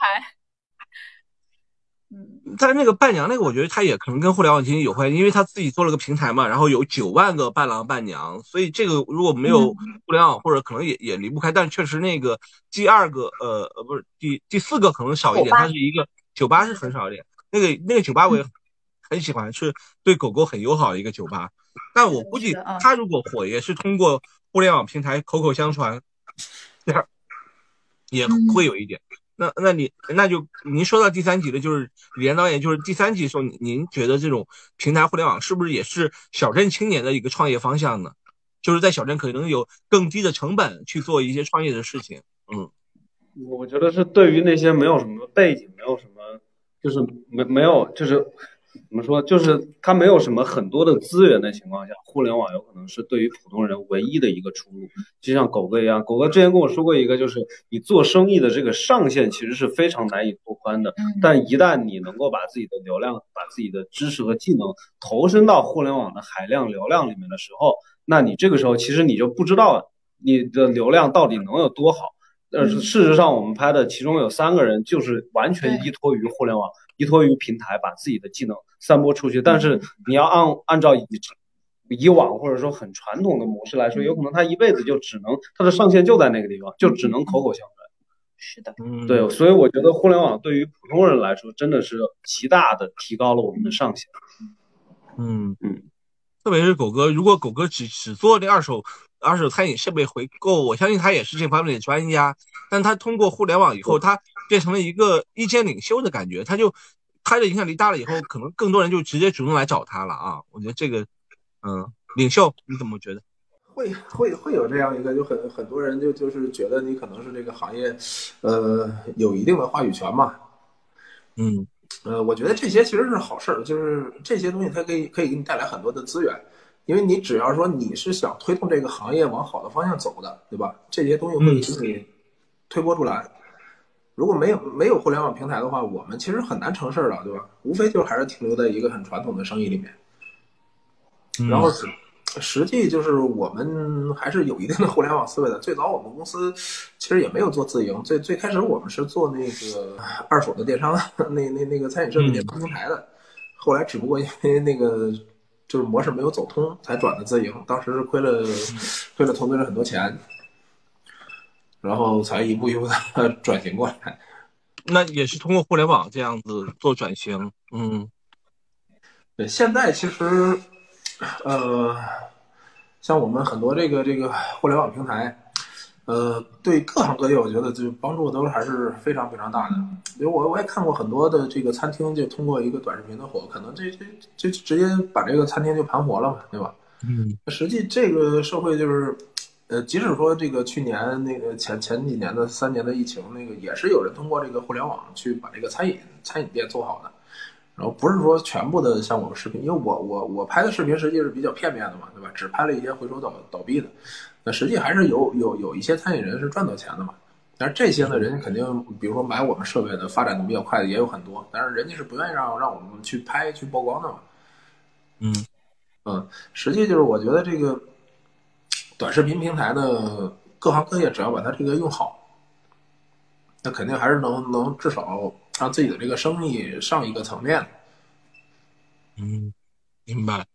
嗯，但是那个伴娘那个，我觉得他也可能跟互联网经济有关系，因为他自己做了个平台嘛，然后有九万个伴郎伴娘，所以这个如果没有互联网，或者可能也也离不开。但确实那个第二个，呃呃，不是第第四个可能少一点，它是一个酒吧是很少一点。那个那个酒吧我也很喜欢，是对狗狗很友好的一个酒吧。但我估计它如果火，也是通过互联网平台口口相传，这样也会有一点。那那你那就您说到第三集的，就是李岩导演，就是第三集时候，您觉得这种平台互联网是不是也是小镇青年的一个创业方向呢？就是在小镇可能有更低的成本去做一些创业的事情。嗯，我觉得是对于那些没有什么背景，没有什么。就是没没有，就是怎么说，就是他没有什么很多的资源的情况下，互联网有可能是对于普通人唯一的一个出路。就像狗哥一样，狗哥之前跟我说过一个，就是你做生意的这个上限其实是非常难以拓宽的。但一旦你能够把自己的流量、把自己的知识和技能投身到互联网的海量流量里面的时候，那你这个时候其实你就不知道你的流量到底能有多好。但是事实上，我们拍的其中有三个人就是完全依托于互联网，依托于平台，把自己的技能散播出去。但是你要按按照以以往或者说很传统的模式来说，有可能他一辈子就只能他的上限就在那个地方，就只能口口相传。是的，对，所以我觉得互联网对于普通人来说，真的是极大的提高了我们的上限。嗯嗯，特别是狗哥，如果狗哥只只做这二手。二手餐饮设备回购，我相信他也是这方面的专家。但他通过互联网以后，他变成了一个意见领袖的感觉。他就他的影响力大了以后，可能更多人就直接主动来找他了啊！我觉得这个，嗯，领袖你怎么觉得？会会会有这样一个，就很很多人就就是觉得你可能是这个行业，呃，有一定的话语权嘛。嗯，呃，我觉得这些其实是好事儿，就是这些东西它可以可以给你带来很多的资源。因为你只要说你是想推动这个行业往好的方向走的，对吧？这些东西会给你推波助澜。如果没有没有互联网平台的话，我们其实很难成事儿了，对吧？无非就还是停留在一个很传统的生意里面。然后实际就是我们还是有一定的互联网思维的。最早我们公司其实也没有做自营，最最开始我们是做那个二手的电商，<laughs> 那那那个餐饮设备电商平台的。后来只不过因为那个就是模式没有走通，才转的自营。当时是亏了亏了投资人很多钱，然后才一步一步的 <laughs> 转型过来。那也是通过互联网这样子做转型，嗯。对，现在其实，呃，像我们很多这个这个互联网平台，呃，对各行各业，我觉得就帮助都还是非常非常大的。因为我我也看过很多的这个餐厅，就通过一个短视频的火，可能这这这直接把这个餐厅就盘活了嘛，对吧？嗯。实际这个社会就是，呃，即使说这个去年那个前前几年的三年的疫情，那个也是有人通过这个互联网去把这个餐饮餐饮店做好的。然后不是说全部的像我们视频，因为我我我拍的视频实际是比较片面的嘛，对吧？只拍了一些回收倒倒闭的，那实际还是有有有一些餐饮人是赚到钱的嘛。但是这些呢，人家肯定，比如说买我们设备的发展的比较快的也有很多，但是人家是不愿意让让我们去拍去曝光的嘛。嗯嗯，实际就是我觉得这个短视频平台呢，各行各业只要把它这个用好，那肯定还是能能至少。让自己的这个生意上一个层面。嗯，明白。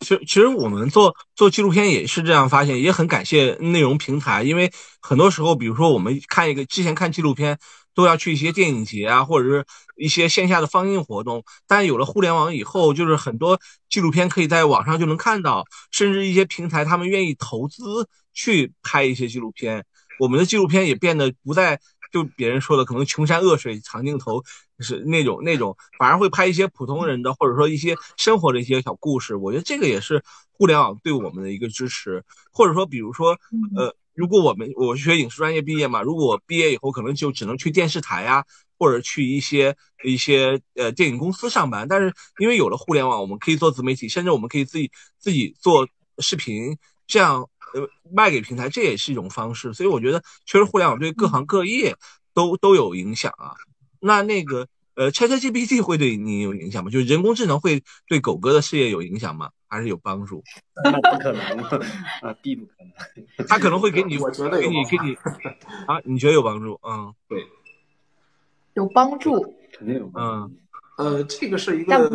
其实，其实我们做做纪录片也是这样发现，也很感谢内容平台，因为很多时候，比如说我们看一个之前看纪录片，都要去一些电影节啊，或者是一些线下的放映活动。但有了互联网以后，就是很多纪录片可以在网上就能看到，甚至一些平台他们愿意投资去拍一些纪录片。我们的纪录片也变得不再。就别人说的可能穷山恶水长镜头，就是那种那种，反而会拍一些普通人的，或者说一些生活的一些小故事。我觉得这个也是互联网对我们的一个支持，或者说，比如说，呃，如果我们我是学影视专业毕业嘛，如果我毕业以后可能就只能去电视台呀，或者去一些一些呃电影公司上班。但是因为有了互联网，我们可以做自媒体，甚至我们可以自己自己做视频，这样。呃，卖给平台这也是一种方式，所以我觉得确实互联网对各行各业都都有影响啊。那那个呃，ChatGPT 会对你有影响吗？就是人工智能会对狗哥的事业有影响吗？还是有帮助？那不可能啊，必不可能。他可能会给你，我觉得给你给你啊，你觉得有帮助？嗯，对，有帮助，肯定有。嗯，呃，这个是一个，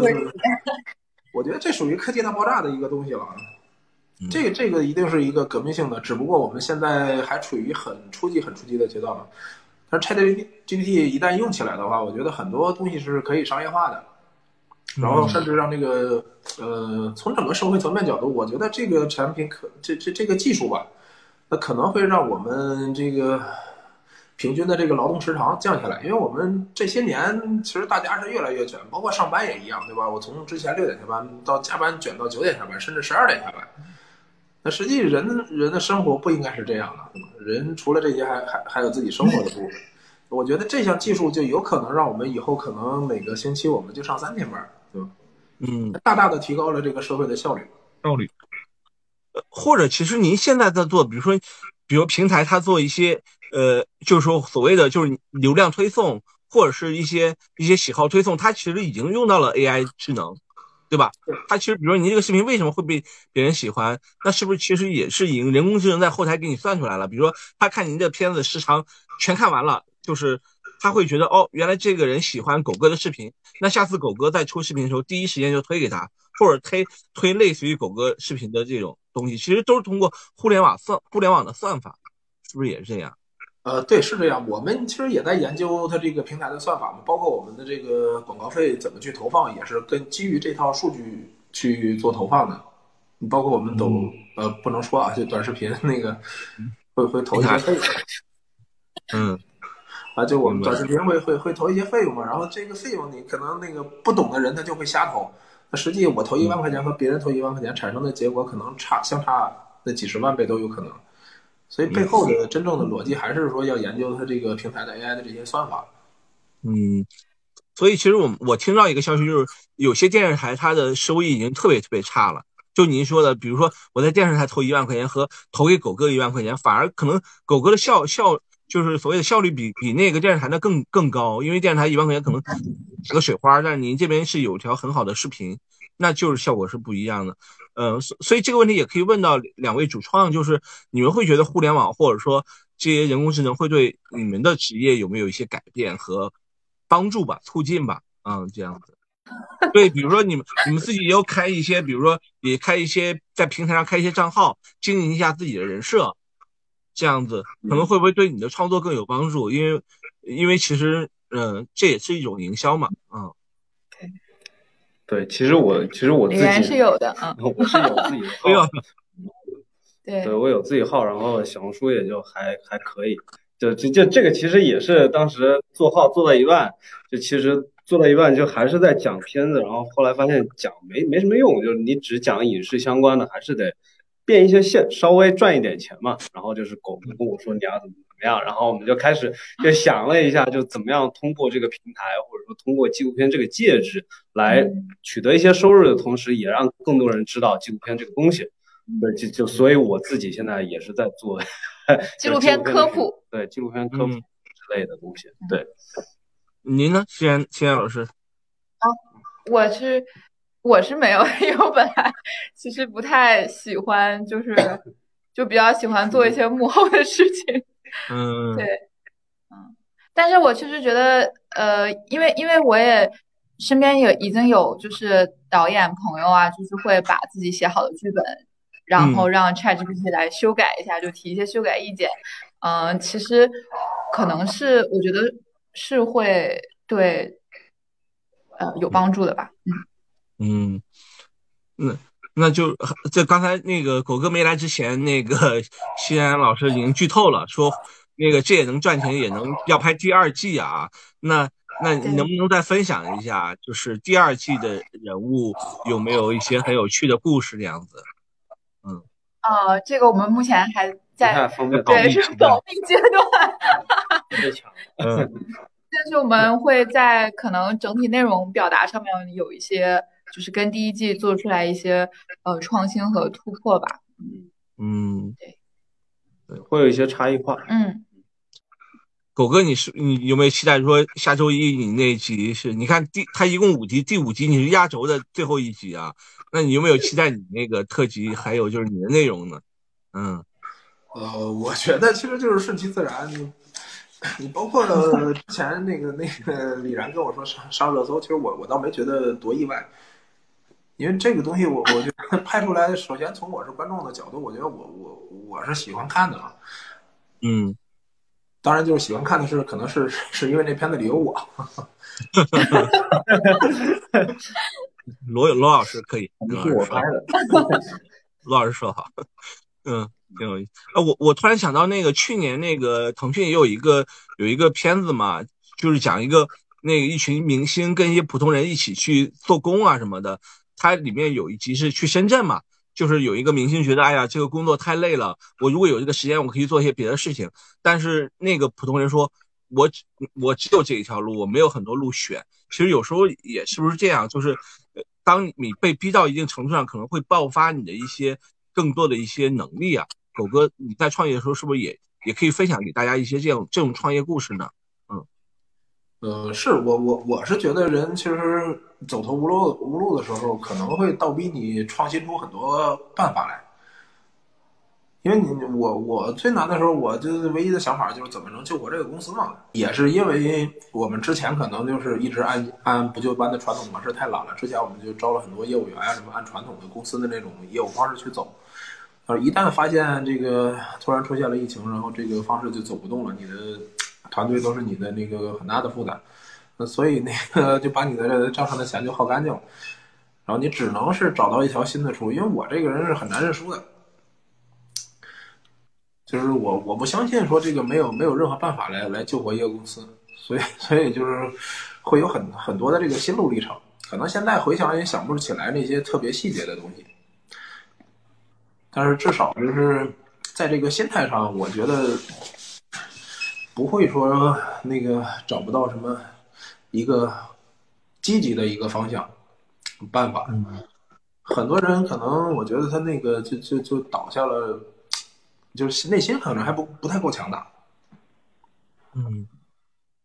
我觉得这属于科技大爆炸的一个东西了。这个这个一定是一个革命性的，只不过我们现在还处于很初级、很初级的阶段嘛。但是 ChatGPT 一旦用起来的话，我觉得很多东西是可以商业化的，然后甚至让这个呃，从整个社会层面角度，我觉得这个产品可这这这个技术吧，那可能会让我们这个平均的这个劳动时长降下来，因为我们这些年其实大家是越来越卷，包括上班也一样，对吧？我从之前六点下班到加班卷到九点下班，甚至十二点下班。那实际人人的生活不应该是这样的，人除了这些还还还有自己生活的部分。我觉得这项技术就有可能让我们以后可能每个星期我们就上三天班，对吧？嗯，大大的提高了这个社会的效率。效率。呃，或者其实您现在在做，比如说，比如平台它做一些呃，就是说所谓的就是流量推送，或者是一些一些喜好推送，它其实已经用到了 AI 智能。对吧？他其实，比如说你这个视频为什么会被别人喜欢，那是不是其实也是已经人工智能在后台给你算出来了？比如说他看您这片子时长全看完了，就是他会觉得哦，原来这个人喜欢狗哥的视频，那下次狗哥在出视频的时候，第一时间就推给他，或者推推类似于狗哥视频的这种东西，其实都是通过互联网算互联网的算法，是不是也是这样？呃，对，是这样。我们其实也在研究它这个平台的算法嘛，包括我们的这个广告费怎么去投放，也是跟基于这套数据去做投放的。包括我们抖，呃，不能说啊，就短视频那个会会投一些费用。嗯，啊，就我们短视频会会会投一些费用嘛，然后这个费用你可能那个不懂的人他就会瞎投，那实际我投一万块钱和别人投一万块钱产生的结果可能差相差那几十万倍都有可能。所以背后的真正的逻辑还是说要研究它这个平台的 AI 的这些算法。嗯，所以其实我我听到一个消息，就是有些电视台它的收益已经特别特别差了。就您说的，比如说我在电视台投一万块钱和投给狗哥一万块钱，反而可能狗哥的效效就是所谓的效率比比那个电视台的更更高，因为电视台一万块钱可能打个水花，但是您这边是有条很好的视频，那就是效果是不一样的。嗯，所所以这个问题也可以问到两位主创，就是你们会觉得互联网或者说这些人工智能会对你们的职业有没有一些改变和帮助吧、促进吧？嗯，这样子。对，比如说你们你们自己也要开一些，比如说也开一些在平台上开一些账号，经营一下自己的人设，这样子可能会不会对你的创作更有帮助？因为因为其实嗯，这也是一种营销嘛，嗯。对，其实我其实我自己是有的，啊，<laughs> 我是有自己的号，<laughs> 对，对我有自己号，然后小红书也就还还可以，就就就这个其实也是当时做号做到一半，就其实做到一半就还是在讲片子，然后后来发现讲没没什么用，就是你只讲影视相关的，还是得变一些线，稍微赚一点钱嘛。然后就是狗跟我说你要怎么。怎么样？然后我们就开始 <laughs> 就想了一下，就怎么样通过这个平台，或者说通过纪录片这个介质来取得一些收入的同时，也让更多人知道纪录片这个东西。对，就就所以我自己现在也是在做 <laughs> 纪录片科普，<laughs> 对纪录片科普之类的东西。对，您呢，西安西安老师？啊，我是我是没有，因为我本来其实不太喜欢，就是就比较喜欢做一些幕后的事情。嗯，对，嗯，但是我确实觉得，呃，因为因为我也身边有已经有就是导演朋友啊，就是会把自己写好的剧本，然后让 ChatGPT 来修改一下，就提一些修改意见。嗯，其实可能是我觉得是会对，呃，有帮助的吧。嗯，嗯，那。那就这刚才那个狗哥没来之前，那个 <laughs> 西安老师已经剧透了，说那个这也能赚钱，也能要拍第二季啊。那那你能不能再分享一下，就是第二季的人物有没有一些很有趣的故事这样子？嗯，啊，这个我们目前还在对是保密阶段，<laughs> 嗯，但是我们会在可能整体内容表达上面有一些。就是跟第一季做出来一些呃创新和突破吧，嗯嗯，对对，会有一些差异化。嗯，狗哥，你是你有没有期待说下周一你那集是？你看第他一共五集，第五集你是压轴的最后一集啊？那你有没有期待你那个特辑还有就是你的内容呢？嗯，呃，我觉得其实就是顺其自然。你你包括之前那个那个李然跟我说上上热搜，其实我我倒没觉得多意外。因为这个东西，我我觉得拍出来，首先从我是观众的角度，我觉得我我我是喜欢看的嘛。嗯，当然就是喜欢看的是，可能是是因为那片子里有我。罗罗老师可以，是我拍的。罗老师说好，嗯，挺有意思。啊，我我突然想到，那个去年那个腾讯也有一个有一个片子嘛，就是讲一个那个一群明星跟一些普通人一起去做工啊什么的。它里面有一集是去深圳嘛，就是有一个明星觉得，哎呀，这个工作太累了，我如果有这个时间，我可以做一些别的事情。但是那个普通人说，我我只有这一条路，我没有很多路选。其实有时候也是不是这样，就是当你被逼到一定程度上，可能会爆发你的一些更多的一些能力啊。狗哥，你在创业的时候是不是也也可以分享给大家一些这样这种创业故事呢？嗯呃，是我我我是觉得人其实走投无路无路的时候，可能会倒逼你创新出很多办法来。因为你我我最难的时候，我就唯一的想法就是怎么能救活这个公司嘛。也是因为我们之前可能就是一直按按不就班的传统模式太懒了，之前我们就招了很多业务员啊，什么按传统的公司的那种业务方式去走。呃，一旦发现这个突然出现了疫情，然后这个方式就走不动了，你的。团队都是你的那个很大的负担，所以那个就把你的账上的钱就耗干净了，然后你只能是找到一条新的出路。因为我这个人是很难认输的，就是我我不相信说这个没有没有任何办法来来救活一个公司，所以所以就是会有很很多的这个心路历程。可能现在回想也想不起来那些特别细节的东西，但是至少就是在这个心态上，我觉得。不会说那个找不到什么一个积极的一个方向办法。很多人可能我觉得他那个就就就倒下了，就是内心可能还不不太够强大。嗯，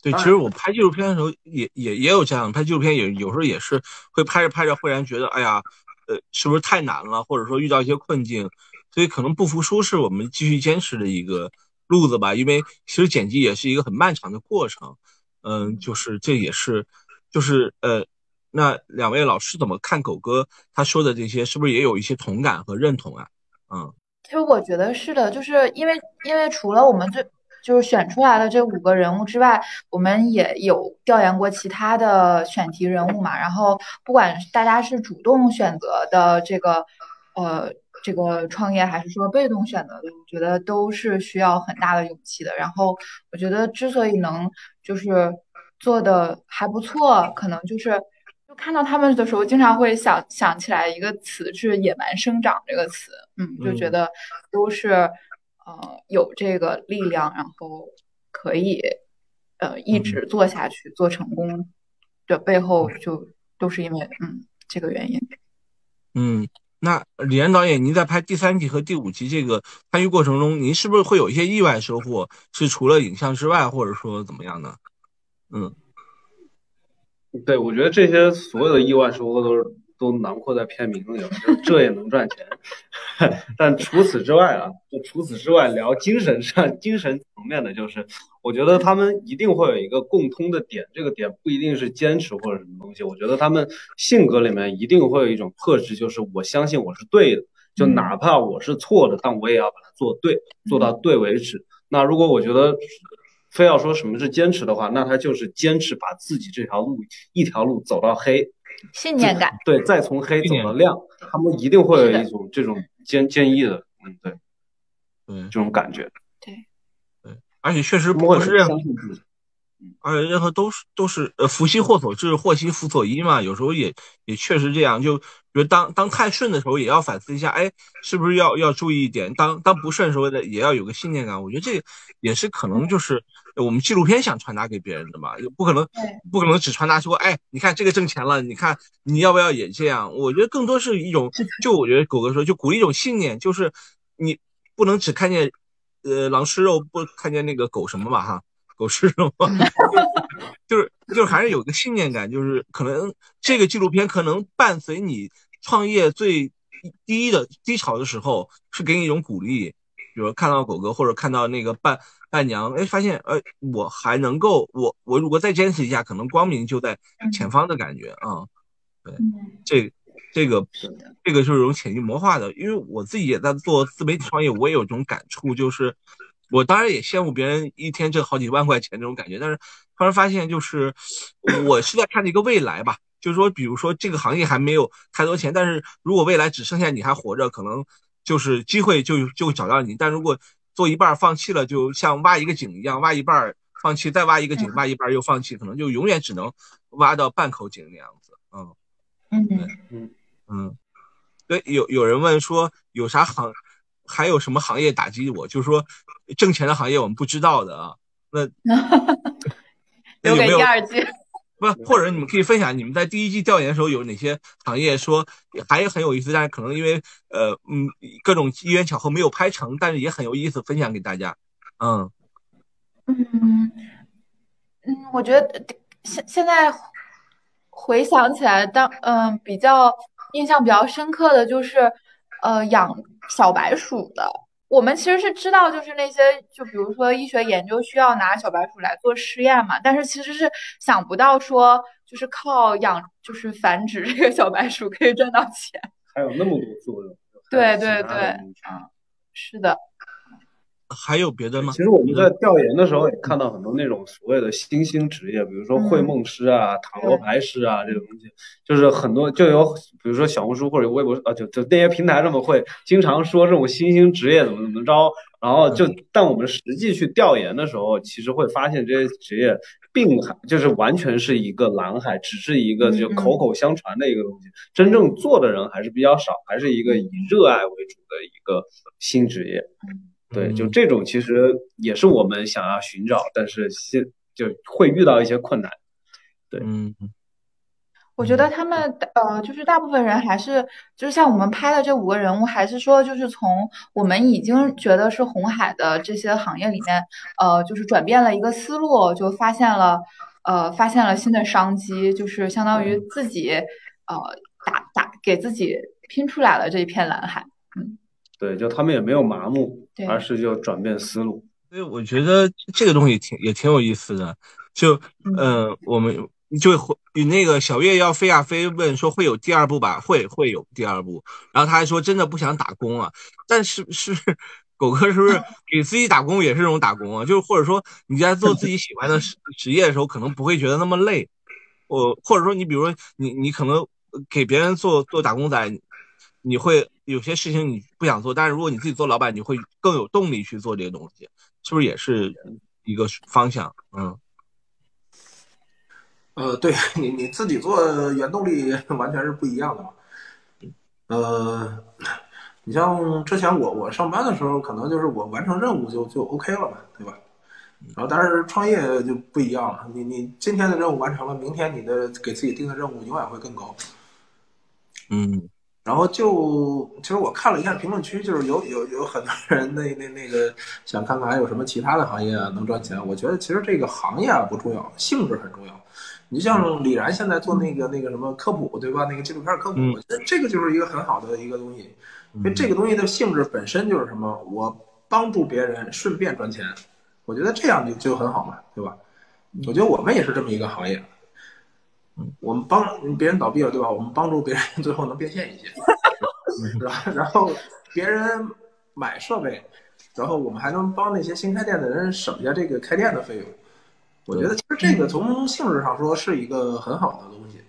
对，其实我拍纪录片的时候也也也有这样，拍纪录片也有时候也是会拍着拍着，忽然觉得，哎呀，呃，是不是太难了，或者说遇到一些困境，所以可能不服输是我们继续坚持的一个路子吧。因为其实剪辑也是一个很漫长的过程，嗯，就是这也是，就是呃，那两位老师怎么看狗哥他说的这些，是不是也有一些同感和认同啊？嗯，其实我觉得是的，就是因为因为除了我们这。就是选出来的这五个人物之外，我们也有调研过其他的选题人物嘛。然后，不管大家是主动选择的这个，呃，这个创业，还是说被动选择的，我觉得都是需要很大的勇气的。然后，我觉得之所以能就是做的还不错，可能就是就看到他们的时候，经常会想想起来一个词，是“野蛮生长”这个词。嗯，就觉得都是。呃，有这个力量，然后可以呃一直做下去，做成功的背后，就都是因为嗯这个原因。嗯，那李安导演，您在拍第三集和第五集这个参与过程中，您是不是会有一些意外收获？是除了影像之外，或者说怎么样呢？嗯，对，我觉得这些所有的意外收获都是。都囊括在片名里了，这也能赚钱。<laughs> 但除此之外啊，就除此之外聊精神上、精神层面的，就是我觉得他们一定会有一个共通的点，这个点不一定是坚持或者什么东西。我觉得他们性格里面一定会有一种特质，就是我相信我是对的，就哪怕我是错的，但我也要把它做对，做到对为止。那如果我觉得非要说什么是坚持的话，那他就是坚持把自己这条路一条路走到黑。信念感，对，再从黑走到亮，他们一定会有一种这种坚坚毅的，嗯，对，对，这种感觉，而且确实不是任何，而且任何都是都是呃福兮祸所至，祸兮福所依嘛，有时候也也确实这样，就比如当当太顺的时候，也要反思一下，哎，是不是要要注意一点？当当不顺的时候的，也要有个信念感。我觉得这也是可能就是。我们纪录片想传达给别人的嘛，又不可能，不可能只传达说，哎，你看这个挣钱了，你看你要不要也这样？我觉得更多是一种，就我觉得狗哥说，就鼓励一种信念，就是你不能只看见，呃，狼吃肉，不看见那个狗什么嘛，哈，狗吃肉，<laughs> 就是就是还是有个信念感，就是可能这个纪录片可能伴随你创业最低的低潮的时候，是给你一种鼓励，比如看到狗哥或者看到那个伴。伴娘，哎，发现，呃，我还能够，我我如果再坚持一下，可能光明就在前方的感觉啊。对，这这个这个就是一种潜移默化的，因为我自己也在做自媒体创业，我也有这种感触，就是我当然也羡慕别人一天挣好几万块钱这种感觉，但是突然发现，就是我是在看一个未来吧，就是说，比如说这个行业还没有太多钱，但是如果未来只剩下你还活着，可能就是机会就就找到你，但如果做一半放弃了，就像挖一个井一样，挖一半放弃，再挖一个井，挖一半又放弃，可能就永远只能挖到半口井那样子。嗯。嗯。嗯嗯，对，有有人问说有啥行，还有什么行业打击我？就是说挣钱的行业我们不知道的啊。那留给第二季。<laughs> 不，或者你们可以分享你们在第一季调研的时候有哪些行业说还很有意思，但是可能因为呃嗯各种机缘巧合没有拍成，但是也很有意思，分享给大家。嗯嗯嗯，我觉得现现在回想起来，当嗯比较印象比较深刻的就是呃养小白鼠的。我们其实是知道，就是那些，就比如说医学研究需要拿小白鼠来做试验嘛，但是其实是想不到说，就是靠养，就是繁殖这个小白鼠可以赚到钱，还有那么多作用。对对对，啊，是的。还有别的吗？其实我们在调研的时候也看到很多那种所谓的新兴职业，比如说绘梦师啊、塔罗牌师啊这种东西，就是很多就有，比如说小红书或者微博啊，就就那些平台上面会经常说这种新兴职业怎么怎么着，然后就但我们实际去调研的时候，其实会发现这些职业并还就是完全是一个蓝海，只是一个就口口相传的一个东西，真正做的人还是比较少，还是一个以热爱为主的一个新职业。对，就这种其实也是我们想要寻找，但是现就会遇到一些困难。对，嗯，我觉得他们呃，就是大部分人还是就是像我们拍的这五个人物，还是说就是从我们已经觉得是红海的这些行业里面，呃，就是转变了一个思路，就发现了呃，发现了新的商机，就是相当于自己呃打打给自己拼出来了这一片蓝海。嗯，对，就他们也没有麻木，而是就转变思路。所以我觉得这个东西挺也挺有意思的。就嗯呃，我们就会与那个小月要飞呀飞问说会有第二部吧？会会有第二部。然后他还说真的不想打工啊，但是是狗哥是不是 <laughs> 给自己打工也是这种打工啊？就是或者说你在做自己喜欢的职 <laughs> 职业的时候，可能不会觉得那么累。我或者说你比如说你你可能给别人做做打工仔，你会有些事情你不想做，但是如果你自己做老板，你会更有动力去做这些东西，是不是也是一个方向？嗯呃，对 <laughs> 你你自己做原动力 <laughs> 完全是不一样的嘛。呃，你像之前我我上班的时候，可能就是我完成任务就就 OK 了嘛，对吧？然后但是创业就不一样了，你你今天的任务完成了，明天你的给自己定的任务永远会更高。嗯然后就其实我看了一下评论区，就是有有有很多人那那那个想看看还有什么其他的行业啊能赚钱。我觉得其实这个行业啊不重要，性质很重要。你像李然现在做那个那个什么科普，对吧？那个纪录片科普，嗯我觉得这个就是一个很好的一个东西，因为这个东西的性质本身就是什么，我帮助别人顺便赚钱，我觉得这样就就很好嘛，对吧？我觉得我们也是这么一个行业，我们帮别人倒闭了，对吧？我们帮助别人最后能变现一些，<laughs> 是吧？然后别人买设备，然后我们还能帮那些新开店的人省下这个开店的费用。我觉得其实这个从性质上说是一个很好的东西。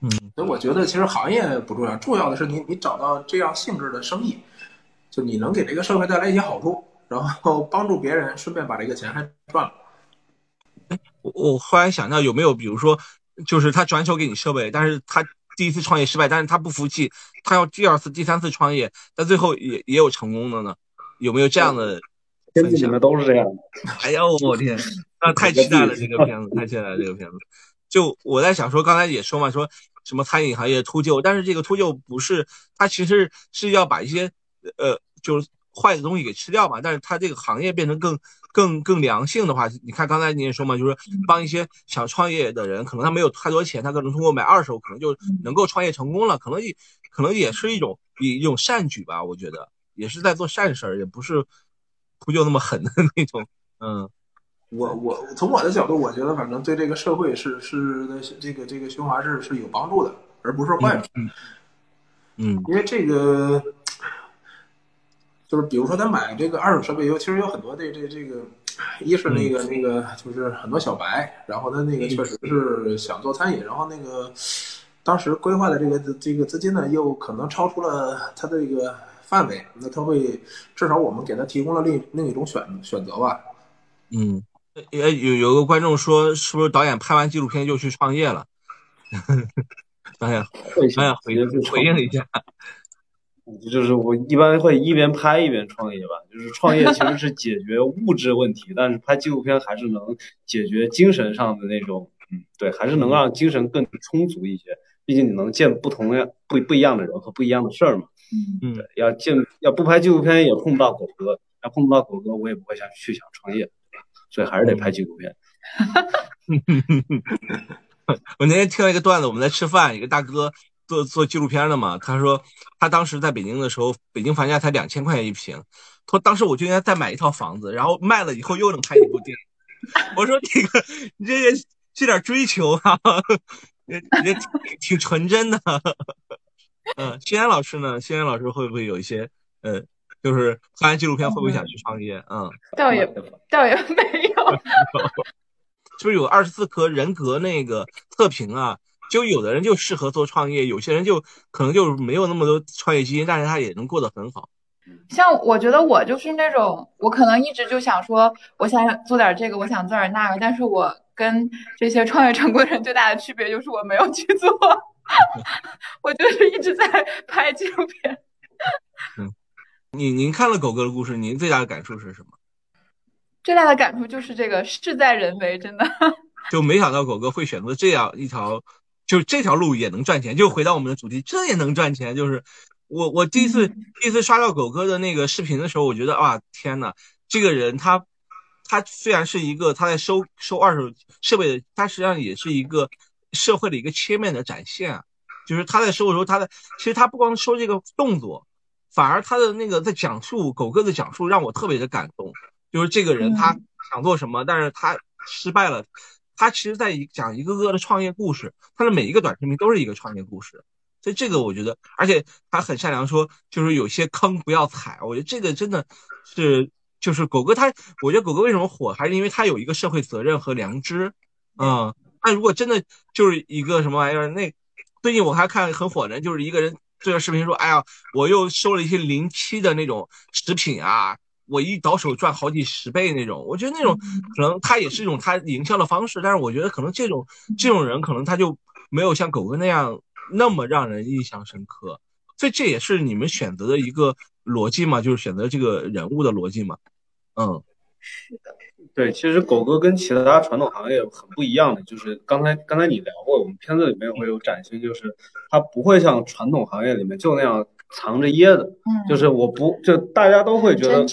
嗯所以我觉得其实行业不重要，重要的是你你找到这样性质的生意，就你能给这个社会带来一些好处，然后帮助别人，顺便把这个钱还赚了。我我忽然想到有没有比如说，就是他转手给你设备，但是他第一次创业失败，但是他不服气，他要第二次、第三次创业，但最后也也有成功的呢？有没有这样的分享片子里面？都是这样的。<laughs> 哎呦我天，那太期待了这个片子，太期待了这个片子。就我在想说，刚才也说嘛，说什么餐饮行业秃鹫，但是这个秃鹫不是，它其实是要把一些呃就是坏的东西给吃掉嘛，但是它这个行业变成更更更良性的话，你看刚才你也说嘛，就是帮一些想创业的人，可能他没有太多钱，他可能通过买二手，可能就能够创业成功了，可能也可能也是一种一一种善举吧，我觉得也是在做善事儿，也不是秃鹫那么狠的那种，嗯。我我从我的角度，我觉得反正对这个社会是是的这个这个循环是是有帮助的，而不是坏处。嗯因为这个就是比如说他买这个二手设备，有其实有很多这这这个，一是那个那个就是很多小白，然后他那个确实是想做餐饮，然后那个当时规划的这个这个资金呢，又可能超出了他的这个范围，那他会至少我们给他提供了另另一种选选择吧。嗯，也，有有个观众说，是不是导演拍完纪录片就去创业了？<laughs> 导演会导演回回应一下，就是我一般会一边拍一边创业吧。就是创业其实是解决物质问题，但是拍纪录片还是能解决精神上的那种，嗯，对，还是能让精神更充足一些。毕竟你能见不同样不不一样的人和不一样的事儿嘛。嗯嗯要见要不拍纪录片也碰不到狗哥，要碰不到狗哥我也不会想去想创业，所以还是得拍纪录片。<laughs> 我那天听了一个段子，我们在吃饭，一个大哥做做纪录片的嘛，他说他当时在北京的时候，北京房价才两千块钱一平，他说当时我就应该再买一套房子，然后卖了以后又能拍一部电影。<laughs> 我说这个你这个这点追求啊，也也挺挺纯真的。嗯，欣安老师呢？欣安老师会不会有一些呃，就是拍完纪录片会不会想去创业？嗯，倒也倒也没有。<laughs> 是不是有二十四颗人格那个测评啊？就有的人就适合做创业，有些人就可能就没有那么多创业基因，但是他也能过得很好。像我觉得我就是那种，我可能一直就想说，我想做点这个，我想做点那个，但是我跟这些创业成功的人最大的区别就是我没有去做，<laughs> 我就是一直在拍纪录片。<laughs> 嗯您您看了狗哥的故事，您最大的感触是什么？最大的感触就是这个事在人为，真的。就没想到狗哥会选择这样一条，就这条路也能赚钱。就回到我们的主题，这也能赚钱。就是我我第一次第一次刷到狗哥的那个视频的时候，我觉得啊天呐，这个人他他虽然是一个他在收收二手设备的，他实际上也是一个社会的一个切面的展现啊。就是他在收的时候，他的其实他不光收这个动作，反而他的那个在讲述狗哥的讲述让我特别的感动。就是这个人他想做什么，但是他失败了。他其实在讲一个个的创业故事，他的每一个短视频都是一个创业故事。所以这个我觉得，而且他很善良，说就是有些坑不要踩。我觉得这个真的是就是狗哥他，我觉得狗哥为什么火，还是因为他有一个社会责任和良知。嗯，那如果真的就是一个什么玩意儿，那最近我还看很火的，就是一个人做个视频说，哎呀，我又收了一些临期的那种食品啊。我一倒手赚好几十倍那种，我觉得那种可能他也是一种他营销的方式，但是我觉得可能这种这种人可能他就没有像狗哥那样那么让人印象深刻，所以这也是你们选择的一个逻辑嘛，就是选择这个人物的逻辑嘛。嗯，是的，对，其实狗哥跟其他传统行业很不一样的，就是刚才刚才你聊过，我们片子里面会有展现，就是他不会像传统行业里面就那样藏着掖着，嗯，就是我不就大家都会觉得。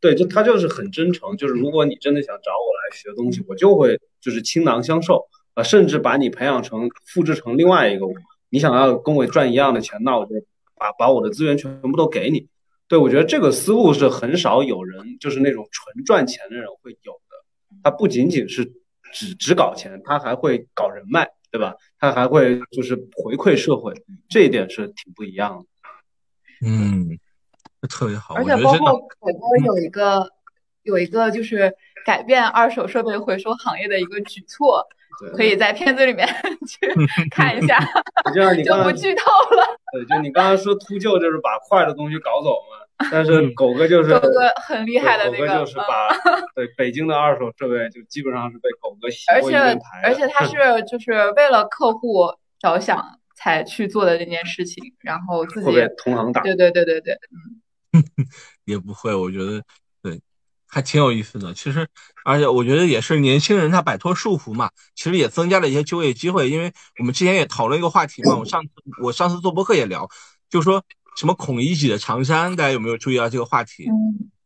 对，就他就是很真诚，就是如果你真的想找我来学东西，我就会就是倾囊相授啊，甚至把你培养成复制成另外一个我。你想要跟我赚一样的钱，那我就把把我的资源全部都给你。对我觉得这个思路是很少有人就是那种纯赚钱的人会有的。他不仅仅是只只搞钱，他还会搞人脉，对吧？他还会就是回馈社会，这一点是挺不一样的。嗯。特别好，而且包括狗哥有一个有一个就是改变二手设备回收行业的一个举措，可以在片子里面 <laughs> 去 <laughs> 看一下，就不剧透了。对，就你刚刚说秃鹫就是把坏的东西搞走嘛，但是狗哥就是狗哥很厉害的那个，狗哥就是把对北京的二手设备就基本上是被狗哥洗过一遍牌，而且他是就是为了客户着想才去做的这件事情，然后自己被同行打，对对对对对，嗯。<laughs> 也不会，我觉得对，还挺有意思的。其实，而且我觉得也是年轻人他摆脱束缚嘛，其实也增加了一些就业机会。因为我们之前也讨论一个话题嘛，我上次我上次做播客也聊，就说什么孔乙己的长衫，大家有没有注意到这个话题？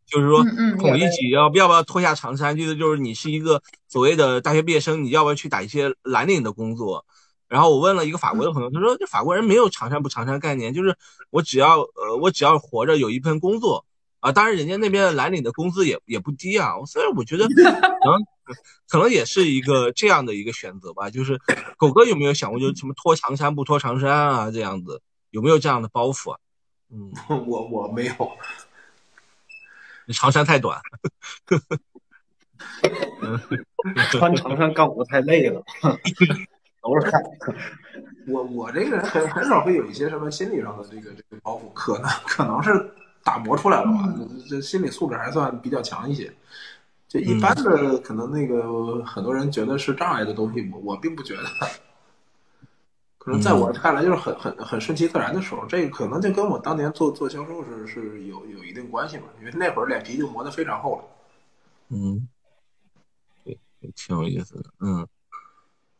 就是说孔乙己要要不要脱下长衫？意思就是你是一个所谓的大学毕业生，你要不要去打一些蓝领的工作？然后我问了一个法国的朋友，他说这法国人没有长衫不长衫概念，就是我只要呃我只要活着有一份工作啊，当然人家那边的蓝领的工资也也不低啊，所以我觉得可能 <laughs> 可能也是一个这样的一个选择吧。就是狗哥有没有想过，就是什么脱长衫不脱长衫啊这样子，有没有这样的包袱啊？嗯，<laughs> 我我没有，你长衫太短，<laughs> 穿长衫干活太累了。<laughs> 都是看，<laughs> 我我这个人很很少会有一些什么心理上的这个这个包袱，可能可能是打磨出来了吧，这心理素质还算比较强一些。就一般的可能那个很多人觉得是障碍的东西，我我并不觉得。可能在我看来就是很很很顺其自然的时候，这个可能就跟我当年做做销售是是有有一定关系嘛，因为那会儿脸皮就磨得非常厚了。嗯，对，挺有意思的，嗯。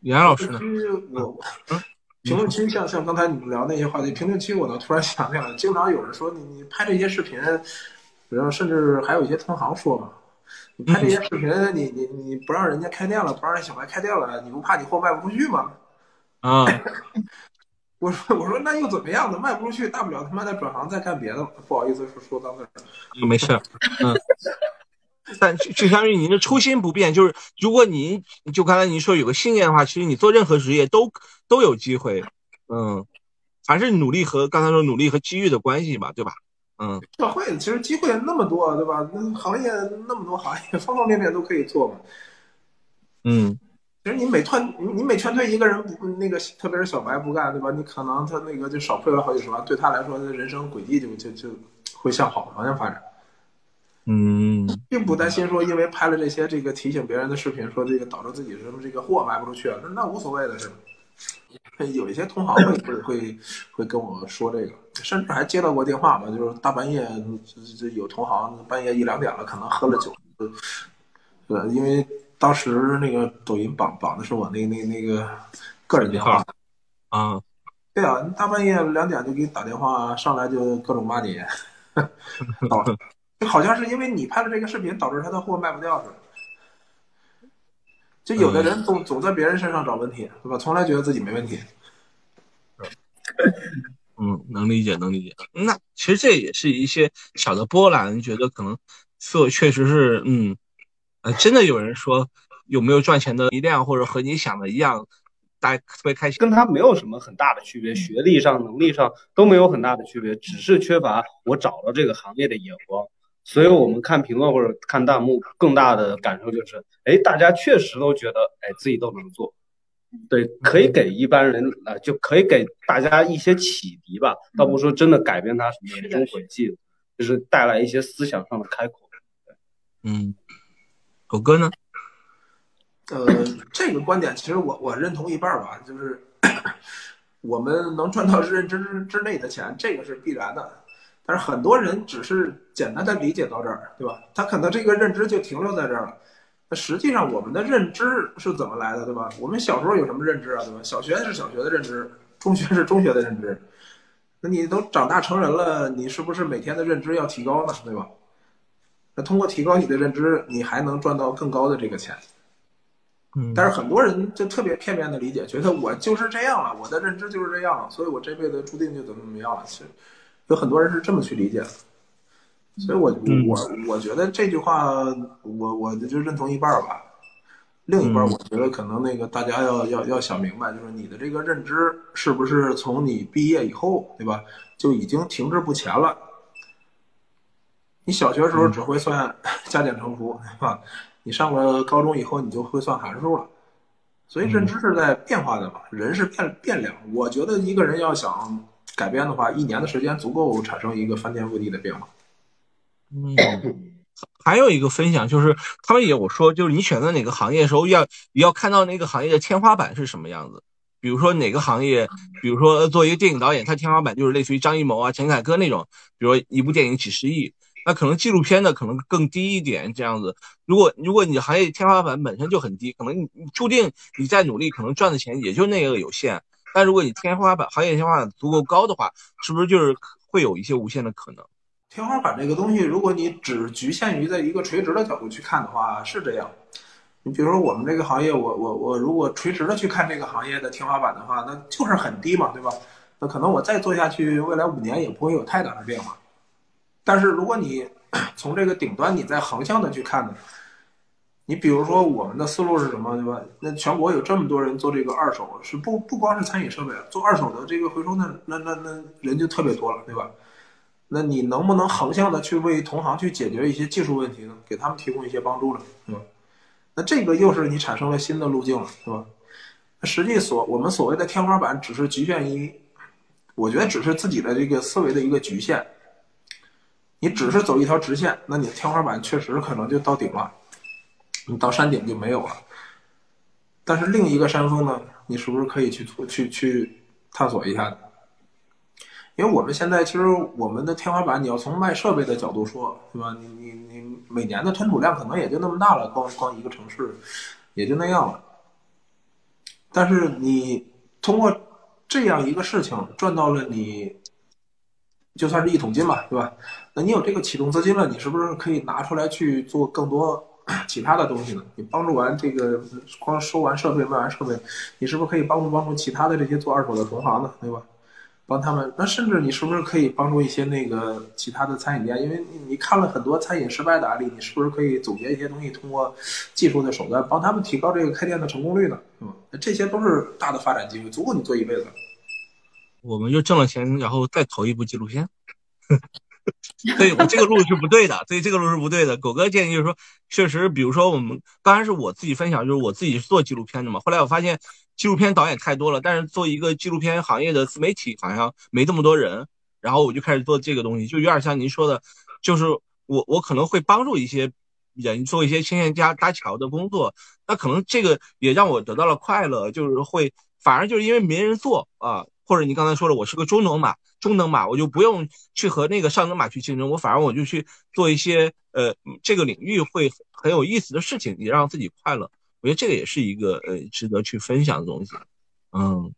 严老师呢？我评论区像像刚才你们聊那些话题，评论区我倒突然想起来，经常有人说你你拍这些视频，然后甚至还有一些同行说嘛，你拍这些视频，你你你不让人家开店了，不让人小白开店了，你不怕你货卖不出去吗？啊，<laughs> 我说我说那又怎么样呢？卖不出去，大不了他妈的转行再干别的。不好意思说说脏字。没事，嗯。但就相当于您的初心不变，就是如果您就刚才您说有个信念的话，其实你做任何职业都都有机会，嗯，还是努力和刚才说努力和机遇的关系吧，对吧？嗯，社会其实机会那么多，对吧？那行业那么多行业，方方面面都可以做嘛。嗯，其实你每团你每劝退一个人不，那个特别是小白不干，对吧？你可能他那个就少亏了好几十万，对他来说，人生轨迹就就就会向好的方向发展。嗯，并不担心说，因为拍了这些这个提醒别人的视频，说这个导致自己什么这个货卖不出去啊，那那无所谓的是吧？有一些同行会会会会跟我说这个，甚至还接到过电话嘛，就是大半夜有同行半夜一两点了，可能喝了酒，呃，因为当时那个抖音绑绑的是我那那那个个人电话，啊，对啊，大半夜两点就给你打电话，上来就各种骂你，<laughs> 好像是因为你拍了这个视频，导致他的货卖不掉似的。就有的人总总在别人身上找问题，对吧？从来觉得自己没问题。嗯，能理解，能理解。那其实这也是一些小的波澜，觉得可能做确实是，嗯，呃，真的有人说有没有赚钱的力量，或者和你想的一样，大家特别开心。跟他没有什么很大的区别，学历上、能力上都没有很大的区别，只是缺乏我找到这个行业的眼光。所以我们看评论或者看弹幕，更大的感受就是，哎，大家确实都觉得，哎，自己都能做。对，可以给一般人啊，就可以给大家一些启迪吧，倒不说真的改变他什么人生轨迹，就是带来一些思想上的开阔。嗯，狗哥呢？呃，这个观点其实我我认同一半吧，就是 <coughs> 我们能赚到认知之内的钱，这个是必然的。但是很多人只是简单的理解到这儿，对吧？他可能这个认知就停留在这儿了。那实际上我们的认知是怎么来的，对吧？我们小时候有什么认知啊，对吧？小学是小学的认知，中学是中学的认知。那你都长大成人了，你是不是每天的认知要提高呢，对吧？那通过提高你的认知，你还能赚到更高的这个钱。嗯。但是很多人就特别片面的理解，觉得我就是这样了，我的认知就是这样了，所以我这辈子注定就怎么怎么样了。其实有很多人是这么去理解的。所以，我我我觉得这句话，我我就认同一半吧。另一半，我觉得可能那个大家要要要想明白，就是你的这个认知是不是从你毕业以后，对吧，就已经停滞不前了？你小学时候只会算加减乘除，对吧？你上了高中以后，你就会算函数了。所以，认知是在变化的嘛，人是变变量。我觉得一个人要想改编的话，一年的时间足够产生一个翻天覆地的变化。嗯，还有一个分享就是，他们也有说，就是你选择哪个行业的时候，要要看到那个行业的天花板是什么样子。比如说哪个行业，比如说做一个电影导演，他天花板就是类似于张艺谋啊、陈凯歌那种，比如说一部电影几十亿，那可能纪录片的可能更低一点这样子。如果如果你行业天花板本身就很低，可能你注定你再努力，可能赚的钱也就那个有限。但如果你天花板行业天花板足够高的话，是不是就是会有一些无限的可能？天花板这个东西，如果你只局限于在一个垂直的角度去看的话，是这样。你比如说我们这个行业，我我我如果垂直的去看这个行业的天花板的话，那就是很低嘛，对吧？那可能我再做下去，未来五年也不会有太大的变化。但是如果你 <coughs> 从这个顶端你再横向的去看呢，你比如说我们的思路是什么，对吧？那全国有这么多人做这个二手，是不不光是餐饮设备啊，做二手的这个回收，那那那那人就特别多了，对吧？那你能不能横向的去为同行去解决一些技术问题呢？给他们提供一些帮助呢，对吧？那这个又是你产生了新的路径了，对吧？那实际所我们所谓的天花板，只是局限于，我觉得只是自己的这个思维的一个局限。你只是走一条直线，那你的天花板确实可能就到顶了，你到山顶就没有了。但是另一个山峰呢，你是不是可以去去去探索一下？因为我们现在其实我们的天花板，你要从卖设备的角度说，对吧？你你你每年的吞吐量可能也就那么大了，光光一个城市也就那样了。但是你通过这样一个事情赚到了你，就算是一桶金吧，对吧？那你有这个启动资金了，你是不是可以拿出来去做更多其他的东西呢？你帮助完这个光收完设备卖完设备，你是不是可以帮助帮助其他的这些做二手的同行呢？对吧？帮他们，那甚至你是不是可以帮助一些那个其他的餐饮店？因为你看了很多餐饮失败的案例，你是不是可以总结一些东西，通过技术的手段帮他们提高这个开店的成功率呢？是吧？这些都是大的发展机会，足够你做一辈子。我们就挣了钱，然后再投一部纪录片。<laughs> 对，我这个路是不对的，对，这个路是不对的。狗哥建议就是说，确实，比如说我们刚开始我自己分享，就是我自己是做纪录片的嘛。后来我发现纪录片导演太多了，但是做一个纪录片行业的自媒体好像没这么多人。然后我就开始做这个东西，就有点像您说的，就是我我可能会帮助一些人做一些牵线搭搭桥的工作。那可能这个也让我得到了快乐，就是会反而就是因为没人做啊。或者你刚才说了，我是个中等马，中等马，我就不用去和那个上等马去竞争，我反而我就去做一些呃这个领域会很有意思的事情，也让自己快乐。我觉得这个也是一个呃值得去分享的东西。嗯，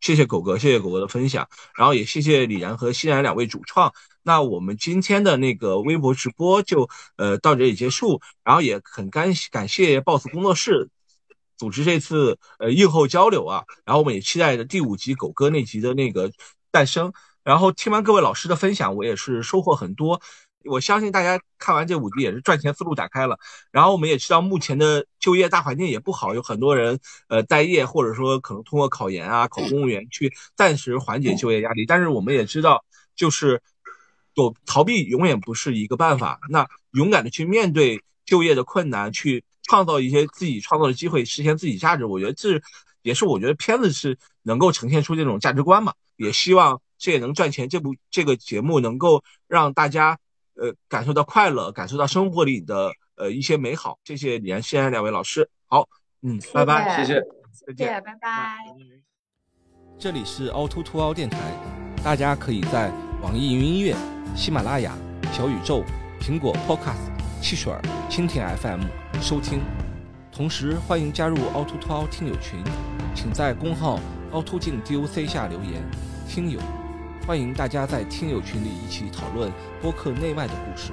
谢谢狗哥，谢谢狗哥的分享，然后也谢谢李然和欣然两位主创。那我们今天的那个微博直播就呃到这里结束，然后也很感感谢 BOSS 工作室组织这次呃映后交流啊，然后我们也期待着第五集狗哥那集的那个诞生。然后听完各位老师的分享，我也是收获很多。我相信大家看完这五集也是赚钱思路打开了。然后我们也知道目前的就业大环境也不好，有很多人呃待业，或者说可能通过考研啊考公务员去暂时缓解就业压力。但是我们也知道，就是躲逃避永远不是一个办法。那勇敢的去面对就业的困难，去创造一些自己创造的机会，实现自己价值。我觉得这也是我觉得片子是能够呈现出这种价值观嘛。也希望这也能赚钱。这部这个节目能够让大家。呃，感受到快乐，感受到生活里的呃一些美好。谢谢李安、谢安两位老师。好，嗯，拜拜，谢谢，再见，拜拜。这里是凹凸凸凹电台，大家可以在网易云音乐、喜马拉雅、小宇宙、苹果 Podcast、汽水、蜻蜓 FM 收听。同时欢迎加入凹凸凸凹听友群，请在公号凹凸镜 DOC 下留言。听友。欢迎大家在听友群里一起讨论播客内外的故事。